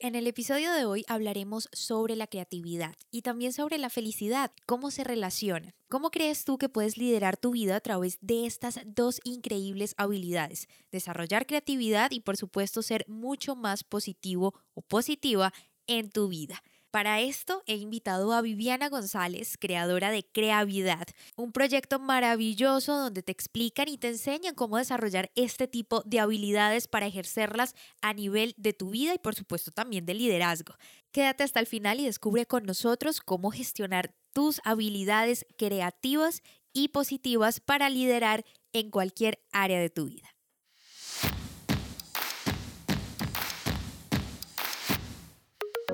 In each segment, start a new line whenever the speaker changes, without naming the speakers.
En el episodio de hoy hablaremos sobre la creatividad y también sobre la felicidad, cómo se relacionan. ¿Cómo crees tú que puedes liderar tu vida a través de estas dos increíbles habilidades? Desarrollar creatividad y por supuesto ser mucho más positivo o positiva en tu vida. Para esto he invitado a Viviana González, creadora de Creavidad, un proyecto maravilloso donde te explican y te enseñan cómo desarrollar este tipo de habilidades para ejercerlas a nivel de tu vida y por supuesto también de liderazgo. Quédate hasta el final y descubre con nosotros cómo gestionar tus habilidades creativas y positivas para liderar en cualquier área de tu vida.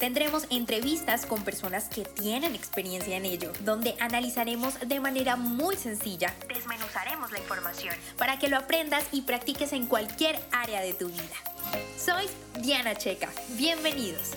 Tendremos entrevistas con personas que tienen experiencia en ello, donde analizaremos de manera muy sencilla, desmenuzaremos la información para que lo aprendas y practiques en cualquier área de tu vida. Soy Diana Checa, bienvenidos.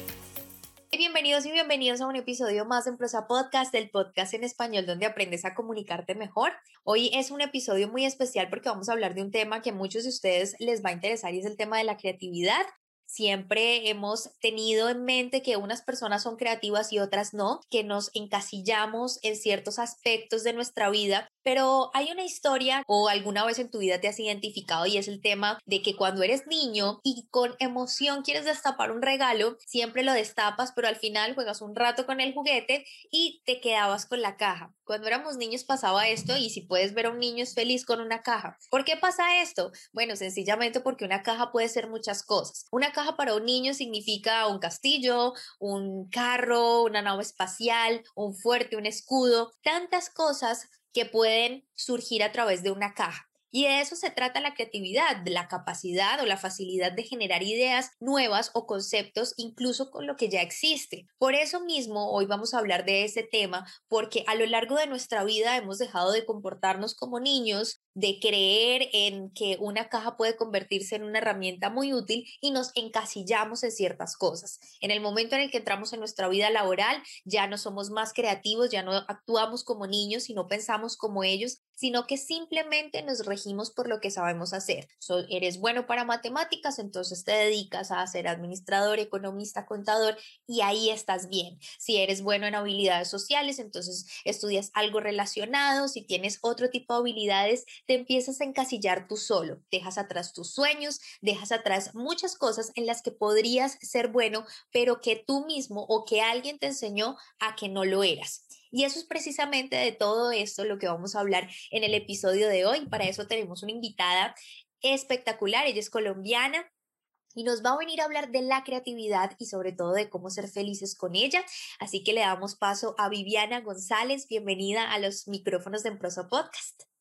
Bienvenidos y bienvenidos a un episodio más en Prosa Podcast, el podcast en español donde aprendes a comunicarte mejor. Hoy es un episodio muy especial porque vamos a hablar de un tema que a muchos de ustedes les va a interesar y es el tema de la creatividad. Siempre hemos tenido en mente que unas personas son creativas y otras no, que nos encasillamos en ciertos aspectos de nuestra vida pero hay una historia o alguna vez en tu vida te has identificado y es el tema de que cuando eres niño y con emoción quieres destapar un regalo, siempre lo destapas, pero al final juegas un rato con el juguete y te quedabas con la caja. Cuando éramos niños pasaba esto y si puedes ver a un niño es feliz con una caja. ¿Por qué pasa esto? Bueno, sencillamente porque una caja puede ser muchas cosas. Una caja para un niño significa un castillo, un carro, una nave espacial, un fuerte, un escudo, tantas cosas que pueden surgir a través de una caja. Y de eso se trata la creatividad, la capacidad o la facilidad de generar ideas nuevas o conceptos incluso con lo que ya existe. Por eso mismo hoy vamos a hablar de ese tema porque a lo largo de nuestra vida hemos dejado de comportarnos como niños, de creer en que una caja puede convertirse en una herramienta muy útil y nos encasillamos en ciertas cosas. En el momento en el que entramos en nuestra vida laboral, ya no somos más creativos, ya no actuamos como niños y no pensamos como ellos, sino que simplemente nos regimos por lo que sabemos hacer. eres bueno para matemáticas, entonces te dedicas a ser administrador, economista, contador y ahí estás bien. Si eres bueno en habilidades sociales, entonces estudias algo relacionado, si tienes otro tipo de habilidades, te empiezas a encasillar tú solo, dejas atrás tus sueños, dejas atrás muchas cosas en las que podrías ser bueno, pero que tú mismo o que alguien te enseñó a que no lo eras. Y eso es precisamente de todo esto lo que vamos a hablar en el episodio de hoy. Para eso tenemos una invitada espectacular, ella es colombiana, y nos va a venir a hablar de la creatividad y sobre todo de cómo ser felices con ella. Así que le damos paso a Viviana González. Bienvenida a los micrófonos de Emprosa Podcast.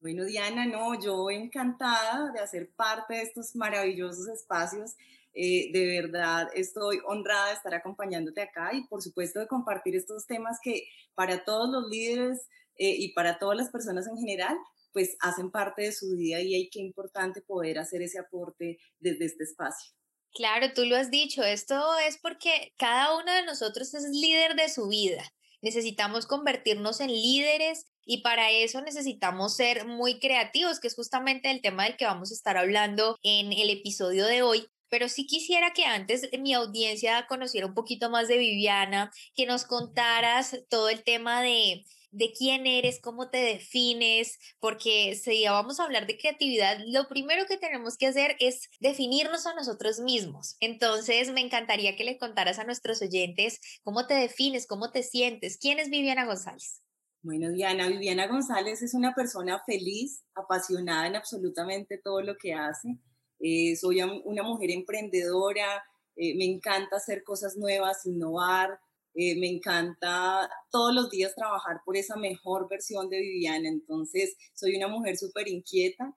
Bueno, Diana, no, yo encantada de hacer parte de estos maravillosos espacios. Eh, de verdad estoy honrada de estar acompañándote acá y por supuesto de compartir estos temas que para todos los líderes eh, y para todas las personas en general, pues hacen parte de su día y hay qué importante poder hacer ese aporte desde este espacio.
Claro, tú lo has dicho, esto es porque cada uno de nosotros es líder de su vida. Necesitamos convertirnos en líderes y para eso necesitamos ser muy creativos, que es justamente el tema del que vamos a estar hablando en el episodio de hoy. Pero sí quisiera que antes mi audiencia conociera un poquito más de Viviana, que nos contaras todo el tema de, de quién eres, cómo te defines, porque si vamos a hablar de creatividad, lo primero que tenemos que hacer es definirnos a nosotros mismos. Entonces, me encantaría que le contaras a nuestros oyentes cómo te defines, cómo te sientes, quién es Viviana González.
Bueno, Diana, Viviana González es una persona feliz, apasionada en absolutamente todo lo que hace. Eh, soy una mujer emprendedora, eh, me encanta hacer cosas nuevas, innovar, eh, me encanta todos los días trabajar por esa mejor versión de Viviana. Entonces, soy una mujer súper inquieta,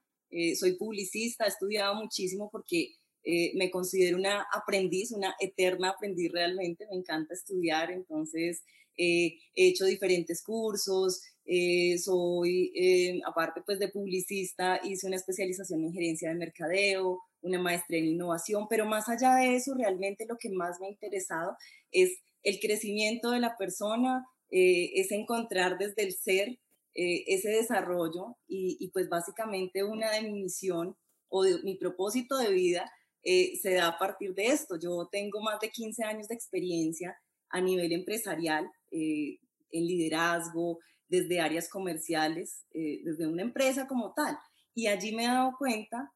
soy publicista, he estudiado muchísimo porque Eh, me considero una aprendiz, una eterna aprendiz realmente, me encanta estudiar, entonces eh, he hecho diferentes cursos, eh, soy, aparte pues de publicista, hice una especialización en gerencia de mercadeo, una maestría en innovación, pero más allá de eso, realmente lo que más me ha interesado es el crecimiento de la persona, es encontrar desde el ser ese desarrollo y, pues básicamente una de mi misión o mi propósito de vida eh, se da a partir de esto. Yo tengo más de 15 años de experiencia a nivel empresarial, eh, en liderazgo, desde áreas comerciales, eh, desde una empresa como tal. Y allí me he dado cuenta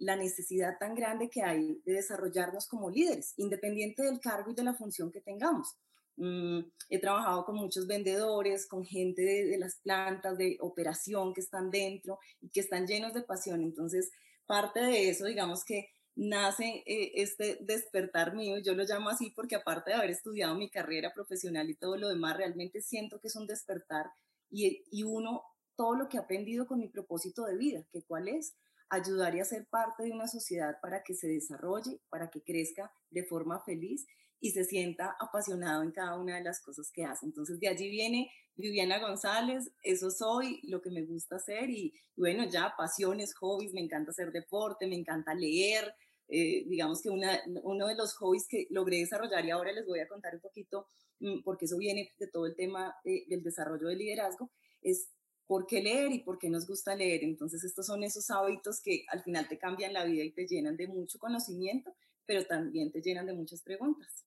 la necesidad tan grande que hay de desarrollarnos como líderes, independiente del cargo y de la función que tengamos. Mm, he trabajado con muchos vendedores, con gente de, de, las plantas de operación que están dentro y que están llenos de pasión. Entonces, parte de eso, digamos que nace eh, este despertar mío, yo lo llamo así porque aparte de haber estudiado mi carrera profesional y todo lo demás, realmente siento que es un despertar y, y uno, todo lo que he aprendido con mi propósito de vida, que cuál es, ayudar y hacer parte de una sociedad para que se desarrolle, para que crezca de forma feliz y se sienta apasionado en cada una de las cosas que hace. Entonces de allí viene Viviana González, eso soy, lo que me gusta hacer y, bueno, ya pasiones, hobbies, me encanta hacer deporte, me encanta leer, eh, digamos que una, uno de los hobbies que logré desarrollar y ahora les voy a contar un poquito, mm, porque eso viene de todo el tema del desarrollo del liderazgo, es por qué leer y por qué nos gusta leer. Entonces estos son esos hábitos que al final te cambian la vida y te llenan de mucho conocimiento, pero también te llenan de muchas preguntas.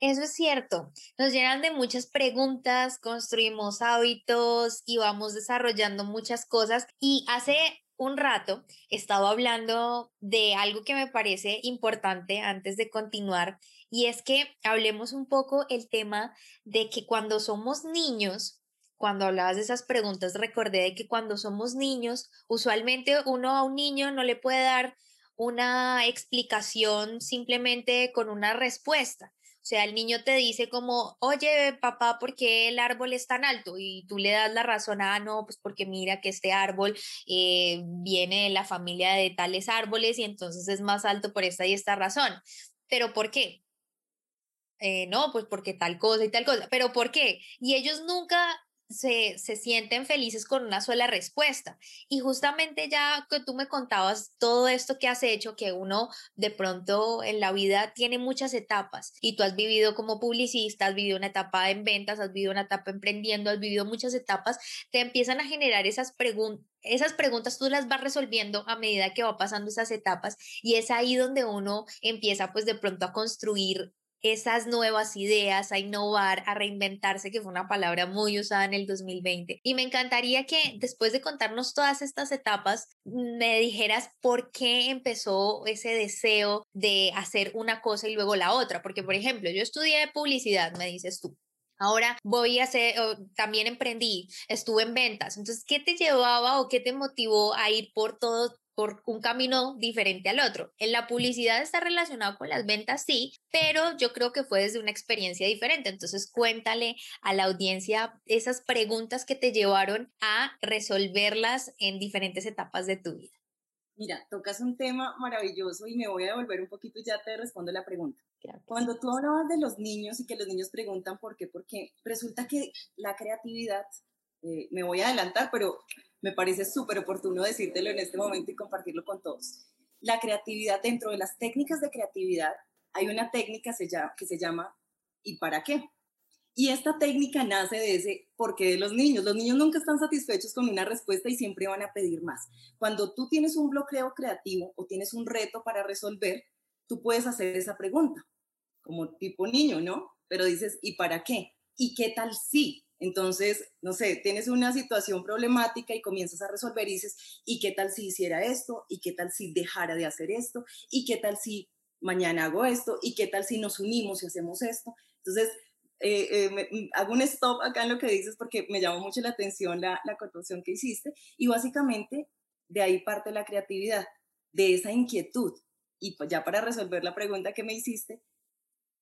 Eso es cierto, nos llenan de muchas preguntas, construimos hábitos y vamos desarrollando muchas cosas. Y hace un rato estaba hablando de algo que me parece importante antes de continuar y es que hablemos un poco el tema de que cuando somos niños, cuando hablabas de esas preguntas, recordé de que cuando somos niños, usualmente uno a un niño no le puede dar una explicación simplemente con una respuesta. O sea, el niño te dice como, oye, papá, ¿por qué el árbol es tan alto? Y tú le das la razón, ah, no, pues porque mira que este árbol eh, viene de la familia de tales árboles y entonces es más alto por esta y esta razón. ¿Pero por qué? Eh, no, pues porque tal cosa y tal cosa. ¿Pero por qué? Y ellos nunca se, sienten felices con una sola respuesta. Y justamente ya que tú me contabas todo esto que has hecho, que uno de pronto en la vida tiene muchas etapas y tú has vivido como publicista, has vivido una etapa en ventas, has vivido una etapa emprendiendo, has vivido muchas etapas, te empiezan a generar esas preguntas esas preguntas tú las vas resolviendo a medida que va pasando esas etapas y es ahí donde uno empieza pues de pronto a construir esas nuevas ideas, a innovar, a reinventarse, que fue una palabra muy usada en el 2020. Y me encantaría que después de contarnos todas estas etapas, me dijeras por qué empezó ese deseo de hacer una cosa y luego la otra. Porque, por ejemplo, yo estudié publicidad, me dices tú. Ahora voy a hacer, también emprendí, estuve en ventas. Entonces, ¿qué te llevaba o qué te motivó a ir por todo por un camino diferente al otro. En la publicidad está relacionado con las ventas, sí, pero yo creo que fue desde una experiencia diferente. Entonces, cuéntale a la audiencia esas preguntas que te llevaron a resolverlas en diferentes etapas de tu vida.
Mira, tocas un tema maravilloso y me voy a devolver un poquito y ya te respondo la pregunta. Cuando tú hablabas de los niños y que los niños preguntan por qué, porque resulta que la creatividad, eh, me voy a adelantar, pero me parece súper oportuno decírtelo en este momento y compartirlo con todos. La creatividad, dentro de las técnicas de creatividad, hay una técnica que se llama ¿y para qué? Y esta técnica nace de ese por qué de los niños. Los niños nunca están satisfechos con una respuesta y siempre van a pedir más. Cuando tú tienes un bloqueo creativo o tienes un reto para resolver, tú puedes hacer esa pregunta, como tipo niño, ¿no? Pero dices, ¿y para qué? ¿Y qué tal si? Entonces, no sé, tienes una situación problemática y comienzas a resolver y dices, ¿y qué tal si hiciera esto? ¿Y qué tal si dejara de hacer esto? ¿Y qué tal si mañana hago esto? ¿Y qué tal si nos unimos y hacemos esto? Entonces, eh, eh, mm, hago un stop acá en lo que dices porque me llamó mucho la atención la, la que hiciste y básicamente de ahí parte la creatividad, de esa inquietud. Y pues ya para resolver la pregunta que me hiciste,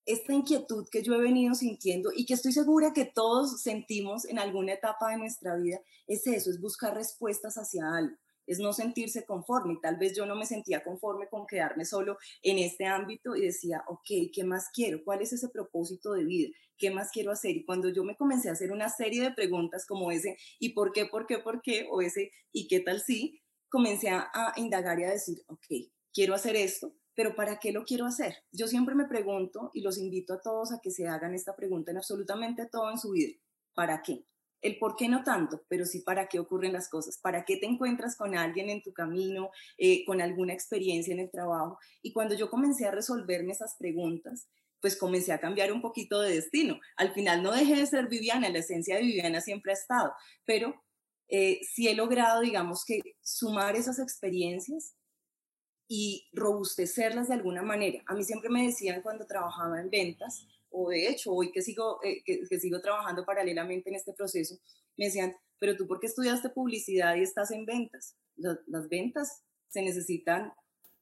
esta inquietud que yo he venido sintiendo y que estoy segura que todos sentimos en alguna etapa de nuestra vida, es eso, es buscar respuestas hacia algo. es no sentirse conforme. Y tal vez yo no me sentía conforme con quedarme solo en este ámbito y decía, ok, ¿qué más quiero? ¿Cuál es ese propósito de vida? ¿Qué más quiero hacer? Y cuando yo me comencé a hacer una serie de preguntas como ese, ¿y por qué, por qué, por qué? O ese, ¿y qué tal si? Comencé a, indagar y a decir, ok, quiero hacer esto, pero ¿para qué lo quiero hacer? Yo siempre me pregunto y los invito a todos a que se hagan esta pregunta en absolutamente todo en su vida. ¿Para qué? El por qué no tanto, pero sí para qué ocurren las cosas, para qué te encuentras con alguien en tu camino, eh, con alguna experiencia en el trabajo. Y cuando yo comencé a resolverme esas preguntas, pues comencé a cambiar un poquito de destino. Al final no dejé de ser Viviana, la esencia de Viviana siempre ha estado, pero eh, sí he logrado, digamos que, sumar esas experiencias y robustecerlas de alguna manera. A mí siempre me decían cuando trabajaba en ventas, o de hecho hoy que sigo, eh, que, sigo trabajando paralelamente en este proceso, me decían, pero tú por qué estudiaste publicidad y estás en ventas? Las, ventas se necesitan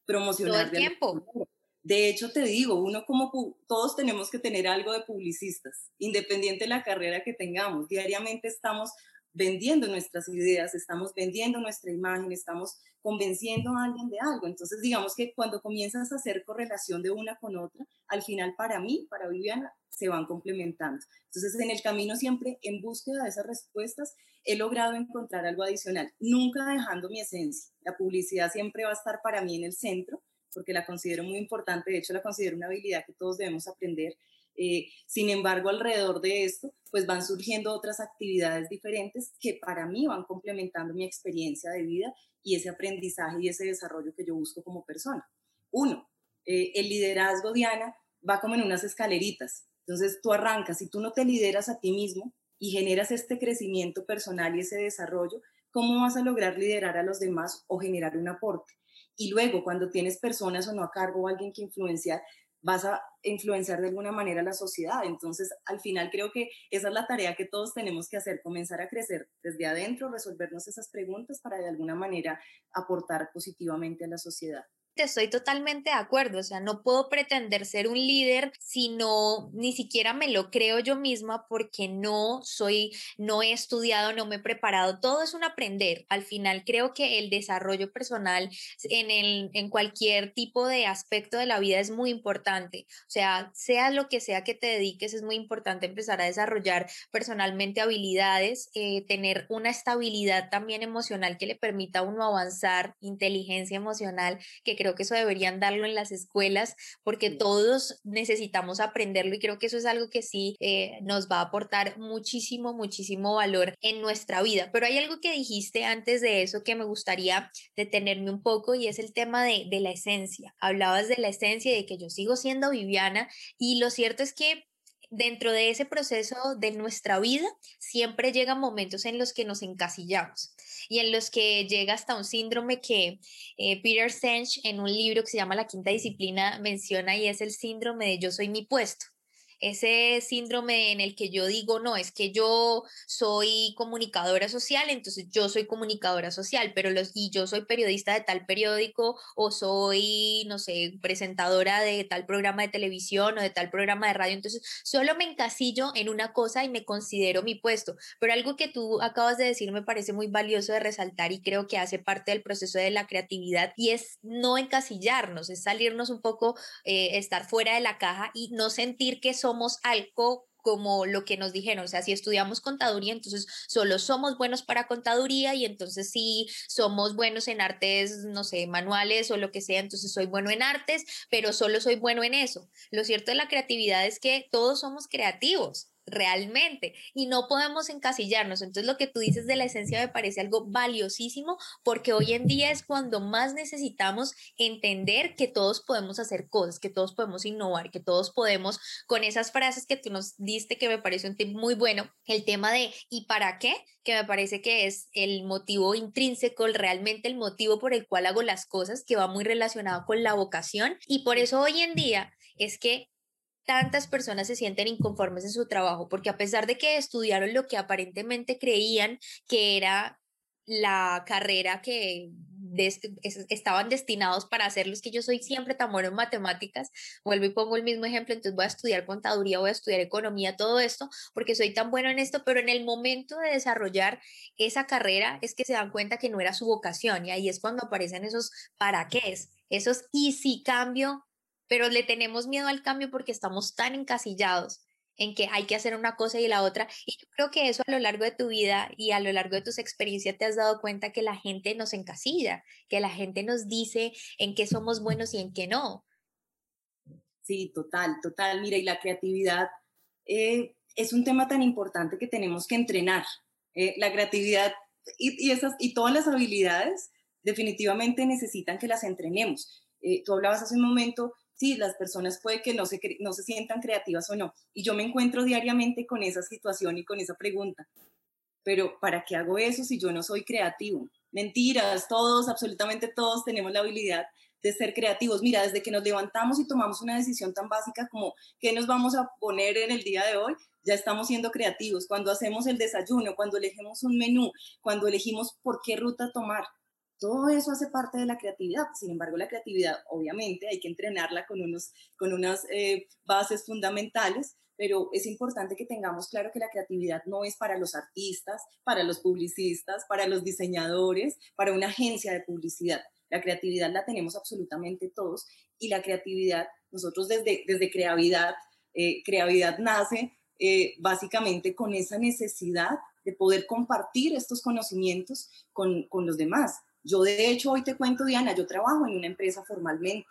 promocionar.
Todo el tiempo.
De hecho, te digo, uno como todos tenemos que tener algo de publicistas, independiente de la carrera que tengamos. Diariamente estamos vendiendo nuestras ideas, estamos vendiendo nuestra imagen, estamos convenciendo a alguien de algo. Entonces, digamos que cuando comienzas a hacer correlación de una con otra, al final para mí, para Viviana, se van complementando. Entonces, en el camino siempre, en búsqueda de esas respuestas, he logrado encontrar algo adicional, nunca dejando mi esencia. La publicidad siempre va a estar para mí en el centro, porque la considero muy importante, de hecho la considero una habilidad que todos debemos aprender eh, sin embargo, alrededor de esto, pues van surgiendo otras actividades diferentes que para mí van complementando mi experiencia de vida y ese aprendizaje y ese desarrollo que yo busco como persona. Uno, eh, el liderazgo, Diana, va como en unas escaleritas. Entonces tú arrancas, si tú no te lideras a ti mismo y generas este crecimiento personal y ese desarrollo, ¿cómo vas a lograr liderar a los demás o generar un aporte? Y luego, cuando tienes personas o no a cargo o alguien que influenciar, vas a influenciar de alguna manera la sociedad. Entonces, al final creo que esa es la tarea que todos tenemos que hacer, comenzar a crecer desde adentro, resolvernos esas preguntas para de alguna manera aportar positivamente a la sociedad
estoy totalmente de acuerdo, o sea, no puedo pretender ser un líder si no, ni siquiera me lo creo yo misma porque no soy, no he estudiado, no me he preparado, todo es un aprender. Al final creo que el desarrollo personal en, el, en cualquier tipo de aspecto de la vida es muy importante, o sea, sea lo que sea que te dediques, es muy importante empezar a desarrollar personalmente habilidades, eh, tener una estabilidad también emocional que le permita a uno avanzar, inteligencia emocional, que creo que eso deberían darlo en las escuelas porque todos necesitamos aprenderlo y creo que eso es algo que sí eh, nos va a aportar muchísimo, muchísimo valor en nuestra vida. Pero hay algo que dijiste antes de eso que me gustaría detenerme un poco y es el tema de, de la esencia. Hablabas de la esencia y de que yo sigo siendo Viviana y lo cierto es que dentro de ese proceso de nuestra vida siempre llegan momentos en los que nos encasillamos y en los que llega hasta un síndrome que eh, Peter Senge en un libro que se llama La Quinta Disciplina menciona y es el síndrome de yo soy mi puesto ese síndrome en el que yo digo, no, es que yo soy comunicadora social, entonces yo soy comunicadora social, pero los, y yo soy periodista de tal periódico o soy, no sé, presentadora de tal programa de televisión o de tal programa de radio, entonces solo me encasillo en una cosa y me considero mi puesto, pero algo que tú acabas de decir me parece muy valioso de resaltar y creo que hace parte del proceso de la creatividad y es no encasillarnos, es salirnos un poco, eh, estar fuera de la caja y no sentir que somos somos algo como lo que nos dijeron, o sea, si estudiamos contaduría, entonces solo somos buenos para contaduría y entonces si somos buenos en artes, no sé, manuales o lo que sea, entonces soy bueno en artes, pero solo soy bueno en eso. Lo cierto de la creatividad es que todos somos creativos realmente y no podemos encasillarnos. Entonces lo que tú dices de la esencia me parece algo valiosísimo porque hoy en día es cuando más necesitamos entender que todos podemos hacer cosas, que todos podemos innovar, que todos podemos con esas frases que tú nos diste que me parece un tip muy bueno, el tema de ¿y para qué? que me parece que es el motivo intrínseco, realmente el motivo por el cual hago las cosas, que va muy relacionado con la vocación y por eso hoy en día es que tantas personas se sienten inconformes en su trabajo, porque a pesar de que estudiaron lo que aparentemente creían que era la carrera que estaban destinados para hacerlos, que yo soy siempre tan bueno en matemáticas, vuelvo y pongo el mismo ejemplo, entonces voy a estudiar contaduría, voy a estudiar economía, todo esto, porque soy tan bueno en esto, pero en el momento de desarrollar esa carrera es que se dan cuenta que no era su vocación y ahí es cuando aparecen esos para qué es, esos y si cambio, pero le tenemos miedo al cambio porque estamos tan encasillados en que hay que hacer una cosa y la otra. Y creo que eso a lo largo de tu vida y a lo largo de tus experiencias te has dado cuenta que la gente nos encasilla, que la gente nos dice en qué somos buenos y en qué no.
Sí, total, total. Mira, y la creatividad eh, es un tema tan importante que tenemos que entrenar. Eh, la creatividad y todas las habilidades definitivamente necesitan que las entrenemos. Eh, tú hablabas hace un momento sí, las personas puede que no se, no se sientan creativas o no. Y yo me encuentro diariamente con esa situación y con esa pregunta. Pero ¿para qué hago eso si yo no soy creativo? Mentiras, todos, absolutamente todos tenemos la habilidad de ser creativos. Mira, desde que nos levantamos y tomamos una decisión tan básica como qué nos vamos a poner en el día de hoy, ya estamos siendo creativos. Cuando hacemos el desayuno, cuando elegimos un menú, cuando elegimos por qué ruta tomar, todo eso hace parte de la creatividad. Sin embargo, la creatividad, obviamente, hay que entrenarla con, unos, con unas eh, bases fundamentales, pero es importante que tengamos claro que la creatividad no es para los artistas, para los publicistas, para los diseñadores, para una agencia de publicidad. La creatividad la tenemos absolutamente todos y la creatividad, nosotros desde, desde creatividad, eh, nace eh, básicamente con esa necesidad de poder compartir estos conocimientos con, con los demás. Yo de hecho hoy te cuento, Diana, yo trabajo en una empresa formalmente,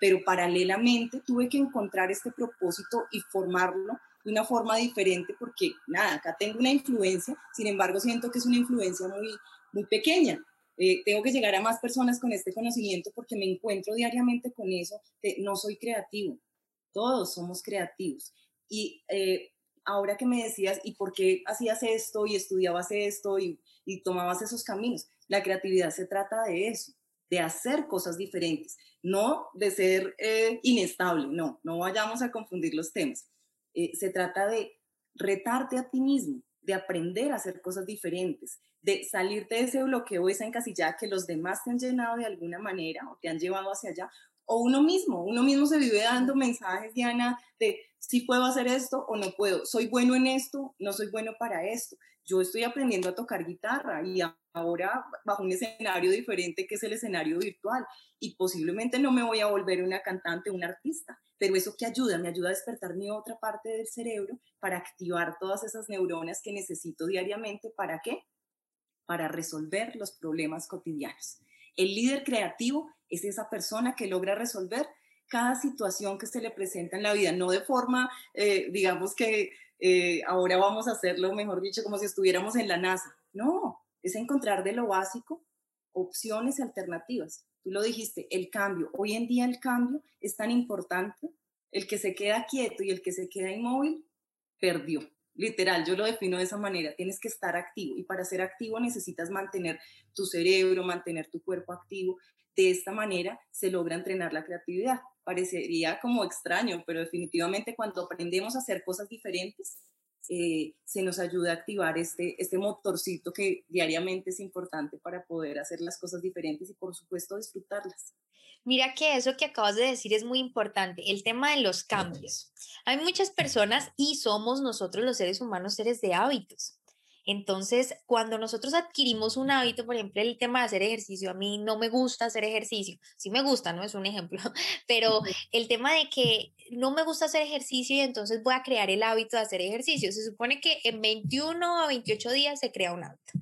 pero paralelamente tuve que encontrar este propósito y formarlo de una forma diferente porque, nada, acá tengo una influencia, sin embargo siento que es una influencia muy, muy pequeña. Eh, tengo que llegar a más personas con este conocimiento porque me encuentro diariamente con eso de no soy creativo, todos somos creativos. Y eh, ahora que me decías, ¿y por qué hacías esto y estudiabas esto y, y tomabas esos caminos? La creatividad se trata de eso, de hacer cosas diferentes, no de ser eh, inestable, no, no vayamos a confundir los temas. Eh, se trata de retarte a ti mismo, de aprender a hacer cosas diferentes, de salirte de ese bloqueo, esa encasillada que los demás te han llenado de alguna manera o te han llevado hacia allá, o uno mismo, uno mismo se vive dando mensajes, Diana, de si puedo hacer esto o no puedo, soy bueno en esto, no soy bueno para esto. Yo estoy aprendiendo a tocar guitarra y ahora bajo un escenario diferente que es el escenario virtual y posiblemente no me voy a volver una cantante, una artista, pero eso que ayuda, me ayuda a despertar mi otra parte del cerebro para activar todas esas neuronas que necesito diariamente. ¿Para qué? Para resolver los problemas cotidianos. El líder creativo es esa persona que logra resolver cada situación que se le presenta en la vida, no de forma, eh, digamos que eh, ahora vamos a hacerlo, mejor dicho, como si estuviéramos en la NASA. No, es encontrar de lo básico opciones alternativas. Tú lo dijiste, el cambio. Hoy en día el cambio es tan importante. El que se queda quieto y el que se queda inmóvil, perdió. Literal, yo lo defino de esa manera. Tienes que estar activo y para ser activo necesitas mantener tu cerebro, mantener tu cuerpo activo. De esta manera se logra entrenar la creatividad. Parecería como extraño, pero definitivamente cuando aprendemos a hacer cosas diferentes, eh, se nos ayuda a activar este, este motorcito que diariamente es importante para poder hacer las cosas diferentes y por supuesto disfrutarlas.
Mira que eso que acabas de decir es muy importante, el tema de los cambios. Hay muchas personas y somos nosotros los seres humanos seres de hábitos. Entonces, cuando nosotros adquirimos un hábito, por ejemplo, el tema de hacer ejercicio, a mí no me gusta hacer ejercicio, sí me gusta, ¿no? Es un ejemplo, pero el tema de que no me gusta hacer ejercicio y entonces voy a crear el hábito de hacer ejercicio. Se supone que en 21 a 28 días se crea un hábito.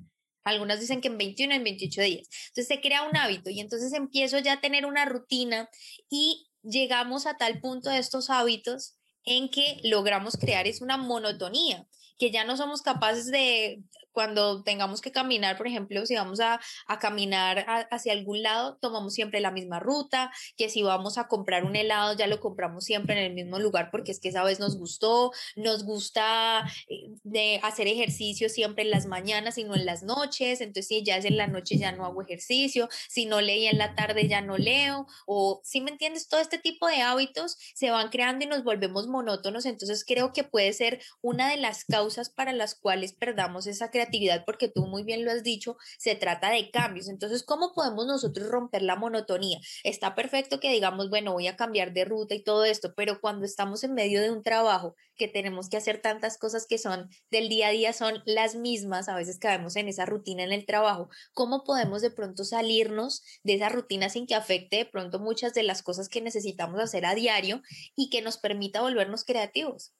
Algunas dicen que en 21 en 28 días. Entonces se crea un hábito y entonces empiezo ya a tener una rutina y llegamos a tal punto de estos hábitos en que logramos crear es una monotonía que ya no somos capaces de, cuando tengamos que caminar, por ejemplo, si vamos a, caminar hacia algún lado, tomamos siempre la misma ruta, que si vamos a comprar un helado, ya lo compramos siempre en el mismo lugar porque es que esa vez nos gustó, nos gusta eh, de hacer ejercicio siempre en las mañanas y no en las noches, entonces si ya es en la noche ya no hago ejercicio, si no leí en la tarde ya no leo, o si me entiendes, todo este tipo de hábitos se van creando y nos volvemos monótonos, entonces creo que puede ser una de las causas para las cuales perdamos esa creatividad, porque tú muy bien lo has dicho, se trata de cambios. Entonces, ¿cómo podemos nosotros romper la monotonía? Está perfecto que digamos, bueno, voy a cambiar de ruta y todo esto, pero cuando estamos en medio de un trabajo que tenemos que hacer tantas cosas que son del día a día, son las mismas, a veces caemos en esa rutina en el trabajo, ¿cómo podemos de pronto salirnos de esa rutina sin que afecte de pronto muchas de las cosas que necesitamos hacer a diario y que nos permita volvernos creativos?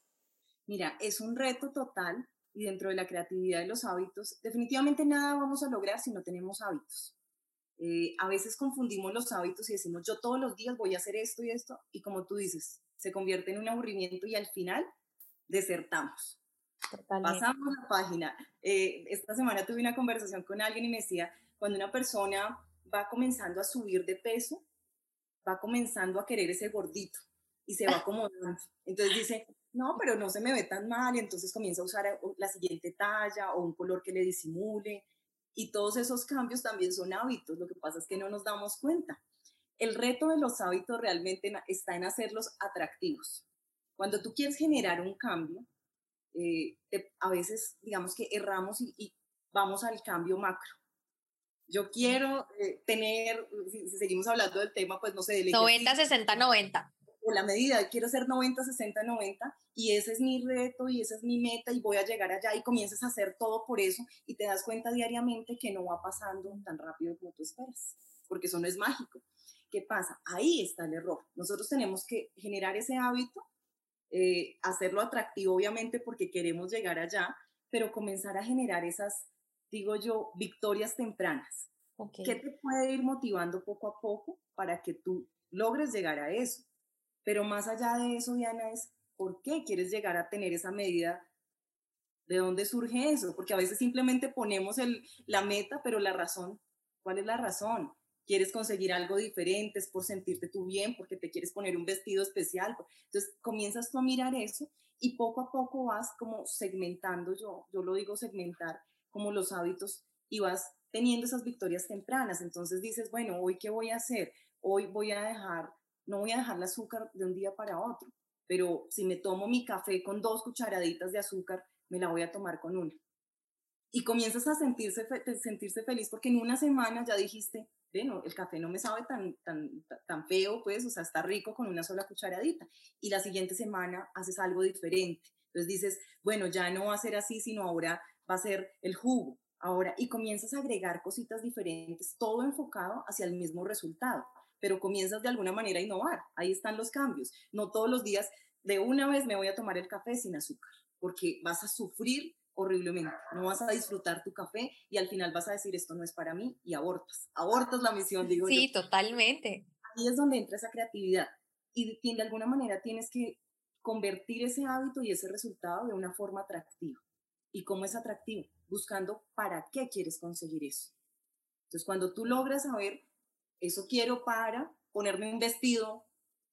Mira, es un reto total y dentro de la creatividad y los hábitos, definitivamente nada vamos a lograr si no tenemos hábitos. Eh, a veces confundimos los hábitos y decimos, yo todos los días voy a hacer esto y esto, y como tú dices, se convierte en un aburrimiento y al final desertamos. Pasamos la página. Eh, esta semana tuve una conversación con alguien y me decía, cuando una persona va comenzando a subir de peso, va comenzando a querer ese gordito y se va acomodando. Entonces dice, no, pero no se me ve tan mal y entonces comienza a usar eh, la siguiente talla o un color que le disimule. Y todos esos cambios también son hábitos, lo que pasa es que no nos damos cuenta. El reto de los hábitos realmente está en hacerlos atractivos. Cuando tú quieres generar un cambio, eh, a veces digamos que erramos y, vamos al cambio macro. Yo quiero eh, tener, si, seguimos hablando del tema, pues no sé, del
90, 60, 90
o la medida, quiero ser 90, 60, 90 y ese es mi reto y esa es mi meta y voy a llegar allá y comienzas a hacer todo por eso y te das cuenta diariamente que no va pasando tan rápido como tú esperas, porque eso no es mágico. ¿Qué pasa? Ahí está el error. Nosotros tenemos que generar ese hábito, eh, hacerlo atractivo obviamente porque queremos llegar allá, pero comenzar a generar esas, digo yo, victorias tempranas. ¿Qué te puede ir motivando poco a poco para que tú logres llegar a eso? Pero más allá de eso, Diana, es por qué quieres llegar a tener esa medida, de dónde surge eso, porque a veces simplemente ponemos el, la meta, pero la razón, ¿cuál es la razón? Quieres conseguir algo diferente, es por sentirte tú bien, porque te quieres poner un vestido especial. Entonces comienzas tú a mirar eso y poco a poco vas como segmentando, yo, yo lo digo segmentar, como los hábitos y vas teniendo esas victorias tempranas. Entonces dices, bueno, hoy qué voy a hacer? Hoy voy a dejar no voy a dejar el azúcar de un día para otro, pero si me tomo mi café con dos cucharaditas de azúcar, me la voy a tomar con una. Y comienzas a sentirse, sentirse feliz porque en una semana ya dijiste, bueno, el café no me sabe tan, tan, tan feo, pues, o sea, está rico con una sola cucharadita. Y la siguiente semana haces algo diferente. Entonces dices, bueno, ya no va a ser así, sino ahora va a ser el jugo. Ahora, y comienzas a agregar cositas diferentes, todo enfocado hacia el mismo resultado pero comienzas de alguna manera a innovar. Ahí están los cambios. No todos los días, de una vez me voy a tomar el café sin azúcar, porque vas a sufrir horriblemente. No vas a disfrutar tu café y al final vas a decir esto no es para mí y abortas. Abortas la misión, digo
sí, Sí, totalmente.
Ahí es donde entra esa creatividad y de alguna manera tienes que convertir ese hábito y ese resultado de una forma atractiva. ¿Y cómo es atractivo? Buscando para qué quieres conseguir eso. Entonces, cuando tú logras saber eso quiero para ponerme un vestido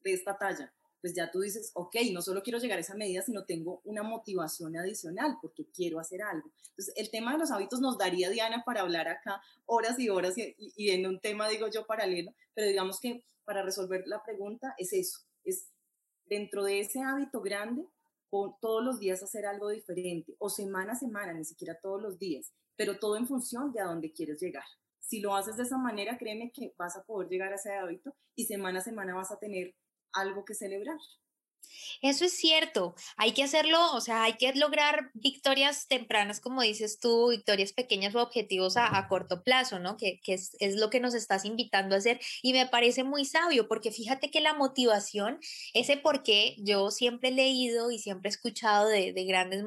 de esta talla. Pues ya tú dices, ok, no solo quiero llegar a esa medida, sino tengo una motivación adicional porque quiero hacer algo. Entonces, el tema de los hábitos nos daría, Diana, para hablar acá horas y horas y, y en un tema, digo yo, paralelo, pero digamos que para resolver la pregunta es eso, es dentro de ese hábito grande, todos los días hacer algo diferente, o semana a semana, ni siquiera todos los días, pero todo en función de a dónde quieres llegar. Si lo haces de esa manera, créeme que vas a poder llegar a ese hábito y semana a semana vas a tener algo que celebrar.
Eso es cierto, hay que hacerlo, o sea, hay que lograr victorias tempranas, como dices tú, victorias pequeñas o objetivos a, corto plazo, ¿no? Que, es, lo que nos estás invitando a hacer y me parece muy sabio porque fíjate que la motivación, ese por qué yo siempre he leído y siempre he escuchado de, grandes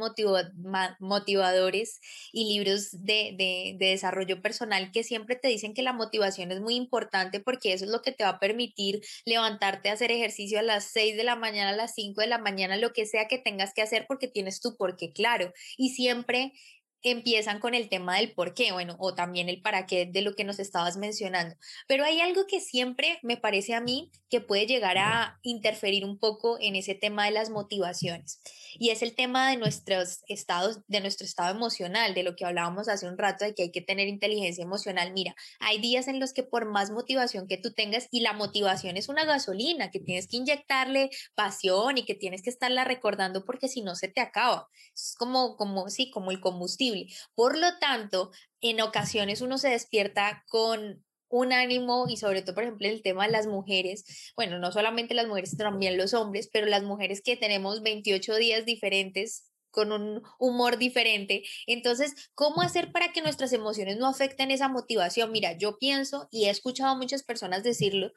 motivadores y libros de, de desarrollo personal que siempre te dicen que la motivación es muy importante porque eso es lo que te va a permitir levantarte a hacer ejercicio a las 6 de la mañana, a las 5 de la mañana, lo que sea que tengas que hacer porque tienes tu porque claro. Y siempre empiezan con el tema del por qué, bueno, o también el para qué de lo que nos estabas mencionando. Pero hay algo que siempre me parece a mí que puede llegar a interferir un poco en ese tema de las motivaciones y es el tema de nuestros estados, de nuestro estado emocional, de lo que hablábamos hace un rato de que hay que tener inteligencia emocional. Mira, hay días en los que por más motivación que tú tengas y la motivación es una gasolina que tienes que inyectarle pasión y que tienes que estarla recordando porque si no se te acaba. Es como como sí, como el combustible. Por lo tanto, en ocasiones uno se despierta con un ánimo y sobre todo, por ejemplo, el tema de las mujeres, bueno, no solamente las mujeres, también los hombres, pero las mujeres que tenemos 28 días diferentes con un humor diferente. Entonces, ¿cómo hacer para que nuestras emociones no afecten esa motivación? Mira, yo pienso y he escuchado a muchas personas decirlo,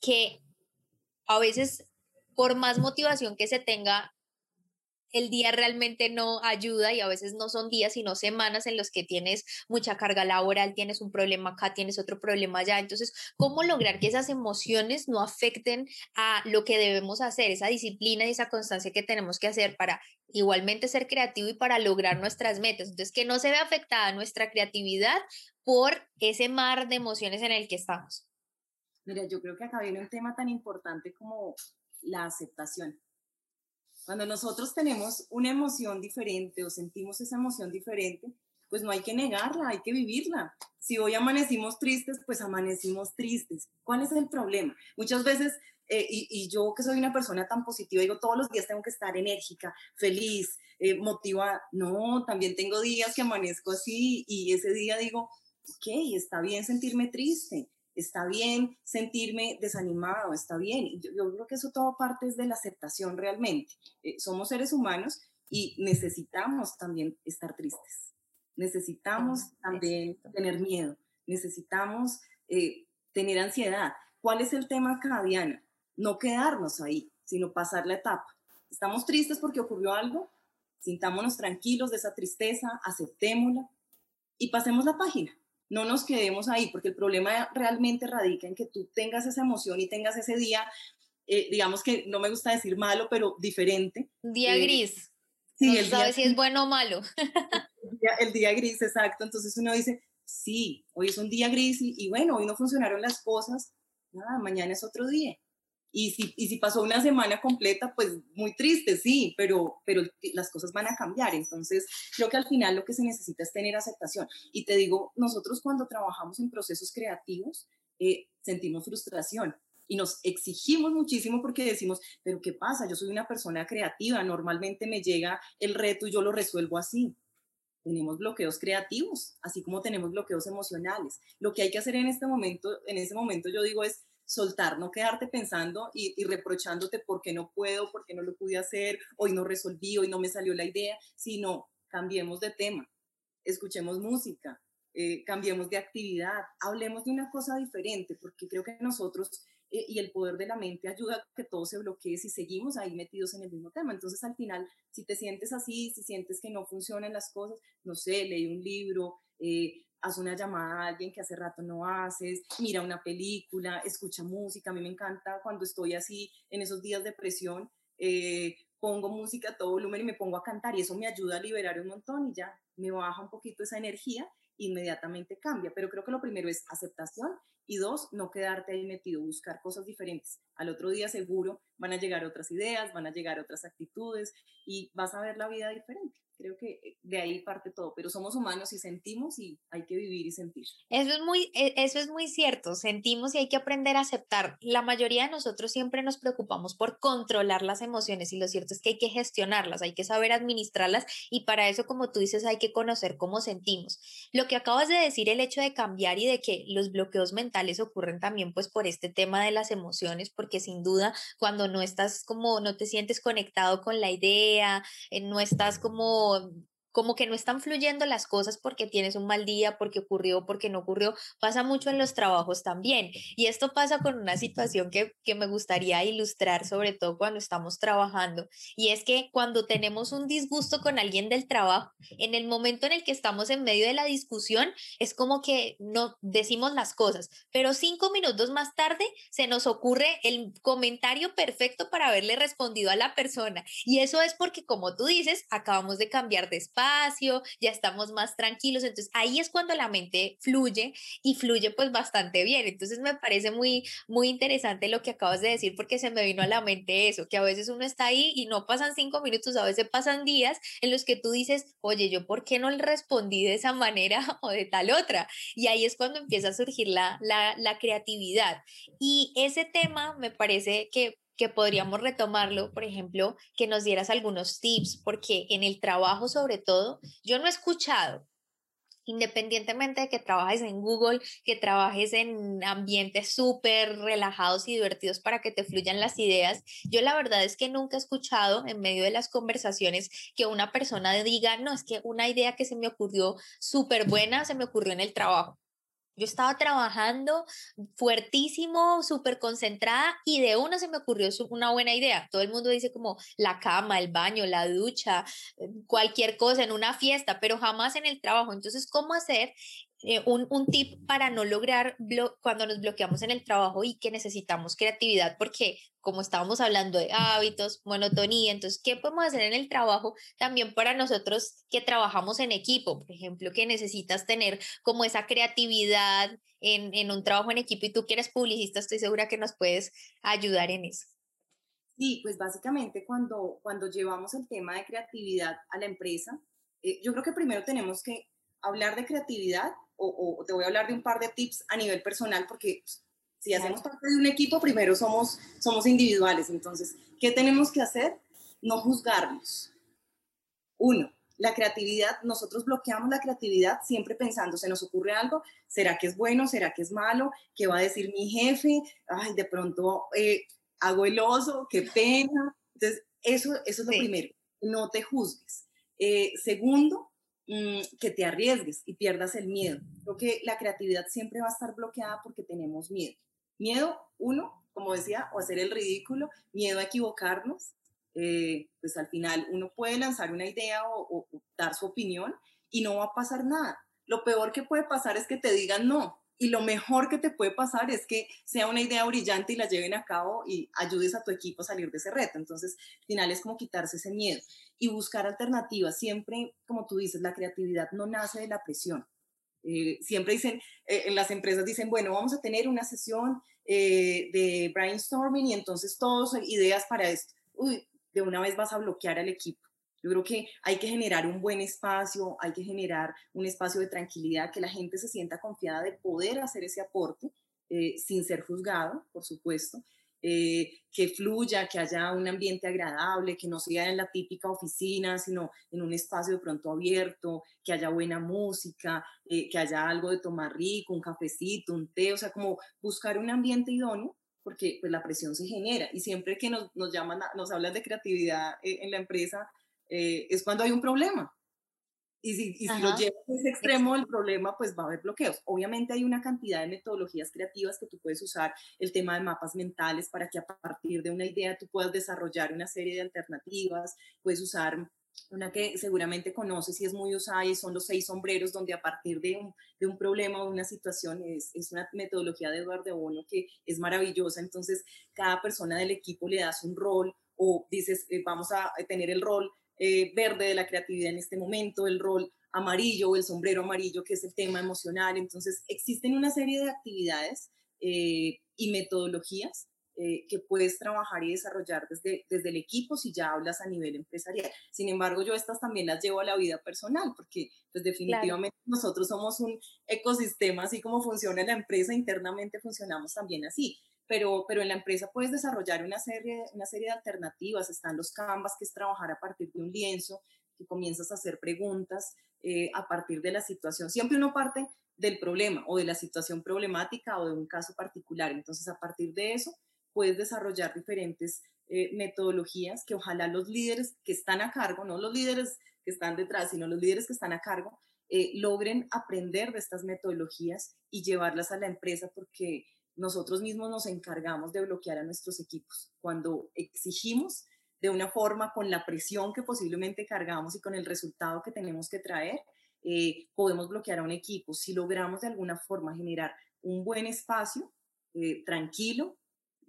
que a veces por más motivación que se tenga, el día realmente no ayuda y a veces no son días, sino semanas en los que tienes mucha carga laboral, tienes un problema acá, tienes otro problema allá. Entonces, ¿cómo lograr que esas emociones no afecten a lo que debemos hacer, esa disciplina y esa constancia que tenemos que hacer para igualmente ser creativo y para lograr nuestras metas? Entonces, que no se vea afectada nuestra creatividad por ese mar de emociones en el que estamos.
Mira, yo creo que acá viene un tema tan importante como la aceptación cuando nosotros tenemos una emoción diferente o sentimos esa emoción diferente, pues no hay que negarla, hay que vivirla. Si hoy amanecimos tristes, pues amanecimos tristes. ¿Cuál es el problema? Muchas veces, eh, y, yo que soy una persona tan positiva, digo, todos los días tengo que estar enérgica, feliz, eh, motivada. No, también tengo días que amanezco así y ese día digo, ok, está bien sentirme triste, está bien sentirme desanimado, está bien. Yo, yo, creo que eso todo parte es de la aceptación realmente. Eh, somos seres humanos y necesitamos también estar tristes. Necesitamos también tener miedo. Necesitamos eh, tener ansiedad. ¿Cuál es el tema acá, Diana? No quedarnos ahí, sino pasar la etapa. Estamos tristes porque ocurrió algo, sintámonos tranquilos de esa tristeza, aceptémosla y pasemos la página no nos quedemos ahí, porque el problema realmente radica en que tú tengas esa emoción y tengas ese día, eh, digamos que no me gusta decir malo, pero diferente.
Día eh, gris. Sí, no sabes si es bueno o malo.
El día, gris, exacto. Entonces uno dice, sí, hoy es un día gris y, y bueno, hoy no funcionaron las cosas, nada, mañana es otro día. Y si, y si pasó una semana completa, pues muy triste, sí, pero, pero las cosas van a cambiar. Entonces, creo que al final lo que se necesita es tener aceptación. Y te digo, nosotros cuando trabajamos en procesos creativos, eh, sentimos frustración y nos exigimos muchísimo porque decimos, pero ¿qué pasa? Yo soy una persona creativa, normalmente me llega el reto y yo lo resuelvo así. Tenemos bloqueos creativos, así como tenemos bloqueos emocionales. Lo que hay que hacer en este momento, en ese momento yo digo es soltar, no quedarte pensando y, reprochándote por qué no puedo, por qué no lo pude hacer, hoy no resolví, hoy no me salió la idea, sino cambiemos de tema, escuchemos música, eh, cambiemos de actividad, hablemos de una cosa diferente, porque creo que nosotros eh, y el poder de la mente ayuda a que todo se bloquee si seguimos ahí metidos en el mismo tema. Entonces, al final, si te sientes así, si sientes que no funcionan las cosas, no sé, leí un libro, eh, haz una llamada a alguien que hace rato no haces, mira una película, escucha música. A mí me encanta cuando estoy así en esos días de presión, eh, pongo música a todo volumen y me pongo a cantar y eso me ayuda a liberar un montón y ya me baja un poquito esa energía, inmediatamente cambia. Pero creo que lo primero es aceptación y dos, no quedarte ahí metido, buscar cosas diferentes. Al otro día seguro van a llegar otras ideas, van a llegar otras actitudes y vas a ver la vida diferente. Creo que eh, de ahí parte todo, pero somos humanos y sentimos y hay que vivir y sentir.
Eso es muy, e, eso es muy cierto, sentimos y hay que aprender a aceptar. La mayoría de nosotros siempre nos preocupamos por controlar las emociones y lo cierto es que hay que gestionarlas, hay que saber administrarlas y para eso, como tú dices, hay que conocer cómo sentimos. Lo que acabas de decir, el hecho de cambiar y de que los bloqueos mentales ocurren también pues por este tema de las emociones, porque sin duda cuando no estás como, no te sientes conectado con la idea, eh, no estás como of como que no están fluyendo las cosas porque tienes un mal día, porque ocurrió, porque no ocurrió, pasa mucho en los trabajos también. Y esto pasa con una situación que, que, me gustaría ilustrar, sobre todo cuando estamos trabajando, y es que cuando tenemos un disgusto con alguien del trabajo, en el momento en el que estamos en medio de la discusión, es como que no decimos las cosas, pero cinco minutos más tarde se nos ocurre el comentario perfecto para haberle respondido a la persona. Y eso es porque, como tú dices, acabamos de cambiar de espacio espacio, ya estamos más tranquilos, entonces ahí es cuando la mente fluye y fluye pues bastante bien. Entonces me parece muy, muy interesante lo que acabas de decir porque se me vino a la mente eso, que a veces uno está ahí y no pasan cinco minutos, a veces pasan días en los que tú dices, oye, yo por qué no le respondí de esa manera o de tal otra. Y ahí es cuando empieza a surgir la, la, la creatividad. Y ese tema me parece que que podríamos retomarlo, por ejemplo, que nos dieras algunos tips, porque en el trabajo sobre todo, yo no he escuchado, independientemente de que trabajes en Google, que trabajes en ambientes súper relajados y divertidos para que te fluyan las ideas, yo la verdad es que nunca he escuchado en medio de las conversaciones que una persona diga, no, es que una idea que se me ocurrió súper buena se me ocurrió en el trabajo. Yo estaba trabajando fuertísimo, súper concentrada y de una se me ocurrió una buena idea. Todo el mundo dice como la cama, el baño, la ducha, eh, cualquier cosa en una fiesta, pero jamás en el trabajo. Entonces, ¿cómo hacer eh, un, un, tip para no lograr cuando nos bloqueamos en el trabajo y que necesitamos creatividad, porque como estábamos hablando de hábitos, monotonía, entonces, ¿qué podemos hacer en el trabajo también para nosotros que trabajamos en equipo? Por ejemplo, que necesitas tener como esa creatividad en, en un trabajo en equipo y tú que eres publicista, estoy segura que nos puedes ayudar en eso.
Sí, pues básicamente cuando, cuando llevamos el tema de creatividad a la empresa, eh, yo creo que primero tenemos que hablar de creatividad o, te voy a hablar de un par de tips a nivel personal, porque si hacemos parte de un equipo, primero somos, somos individuales. Entonces, ¿qué tenemos que hacer? No juzgarnos. Uno, la creatividad, nosotros bloqueamos la creatividad siempre pensando, se nos ocurre algo, ¿será que es bueno? ¿Será que es malo? ¿Qué va a decir mi jefe? Ay, de pronto eh, hago el oso, qué pena. Entonces, eso, eso es lo primero, no te juzgues. Eh, segundo, que te arriesgues y pierdas el miedo. Creo que la creatividad siempre va a estar bloqueada porque tenemos miedo. Miedo, uno, como decía, o hacer el ridículo, miedo a equivocarnos. Eh, pues al final uno puede lanzar una idea o dar su opinión y no va a pasar nada. Lo peor que puede pasar es que te digan no, y lo mejor que te puede pasar es que sea una idea brillante y la lleven a cabo y ayudes a tu equipo a salir de ese reto. Entonces, al final es como quitarse ese miedo y buscar alternativas. Siempre, como tú dices, la creatividad no nace de la presión. Eh, siempre dicen, eh, en las empresas dicen, bueno, vamos a tener una sesión eh, de brainstorming y entonces todos ideas para esto. Uy, de una vez vas a bloquear al equipo. Yo creo que hay que generar un buen espacio, hay que generar un espacio de tranquilidad, que la gente se sienta confiada de poder hacer ese aporte eh, sin ser juzgado, por supuesto, eh, que fluya, que haya un ambiente agradable, que no sea en la típica oficina, sino en un espacio de pronto abierto, que haya buena música, eh, que haya algo de tomar rico, un cafecito, un té, o sea, como buscar un ambiente idóneo porque pues la presión se genera. Y siempre que nos, nos llaman, nos hablan de creatividad en la empresa, eh, es cuando hay un problema. Y si, y si lo llevas a ese extremo del problema, pues va a haber bloqueos. Obviamente hay una cantidad de metodologías creativas que tú puedes usar, el tema de mapas mentales para que a partir de una idea tú puedas desarrollar una serie de alternativas, puedes usar una que seguramente conoces y es muy usada y son los seis sombreros, donde a partir de un, de un problema o una situación es, es, una metodología de Eduardo Bono que es maravillosa. Entonces, cada persona del equipo le das un rol o dices, eh, vamos a tener el rol eh, verde de la creatividad en este momento, el rol amarillo o el sombrero amarillo, que es el tema emocional. Entonces, existen una serie de actividades eh, y metodologías eh, que puedes trabajar y desarrollar desde, desde el equipo si ya hablas a nivel empresarial. Sin embargo, yo estas también las llevo a la vida personal, porque pues definitivamente nosotros somos un ecosistema, así como funciona la empresa, internamente funcionamos también así pero, pero en la empresa puedes desarrollar una serie, una serie de alternativas. Están los Canvas, que es trabajar a partir de un lienzo, que comienzas a hacer preguntas eh, a partir de la situación. Siempre uno parte del problema o de la situación problemática o de un caso particular. Entonces, a partir de eso, puedes desarrollar diferentes eh, metodologías que ojalá los líderes que están a cargo, no los líderes que están detrás, sino los líderes que están a cargo, eh, logren aprender de estas metodologías y llevarlas a la empresa porque nosotros mismos nos encargamos de bloquear a nuestros equipos. Cuando exigimos de una forma con la presión que posiblemente cargamos y con el resultado que tenemos que traer, eh, podemos bloquear a un equipo. Si logramos de alguna forma generar un buen espacio, eh, tranquilo,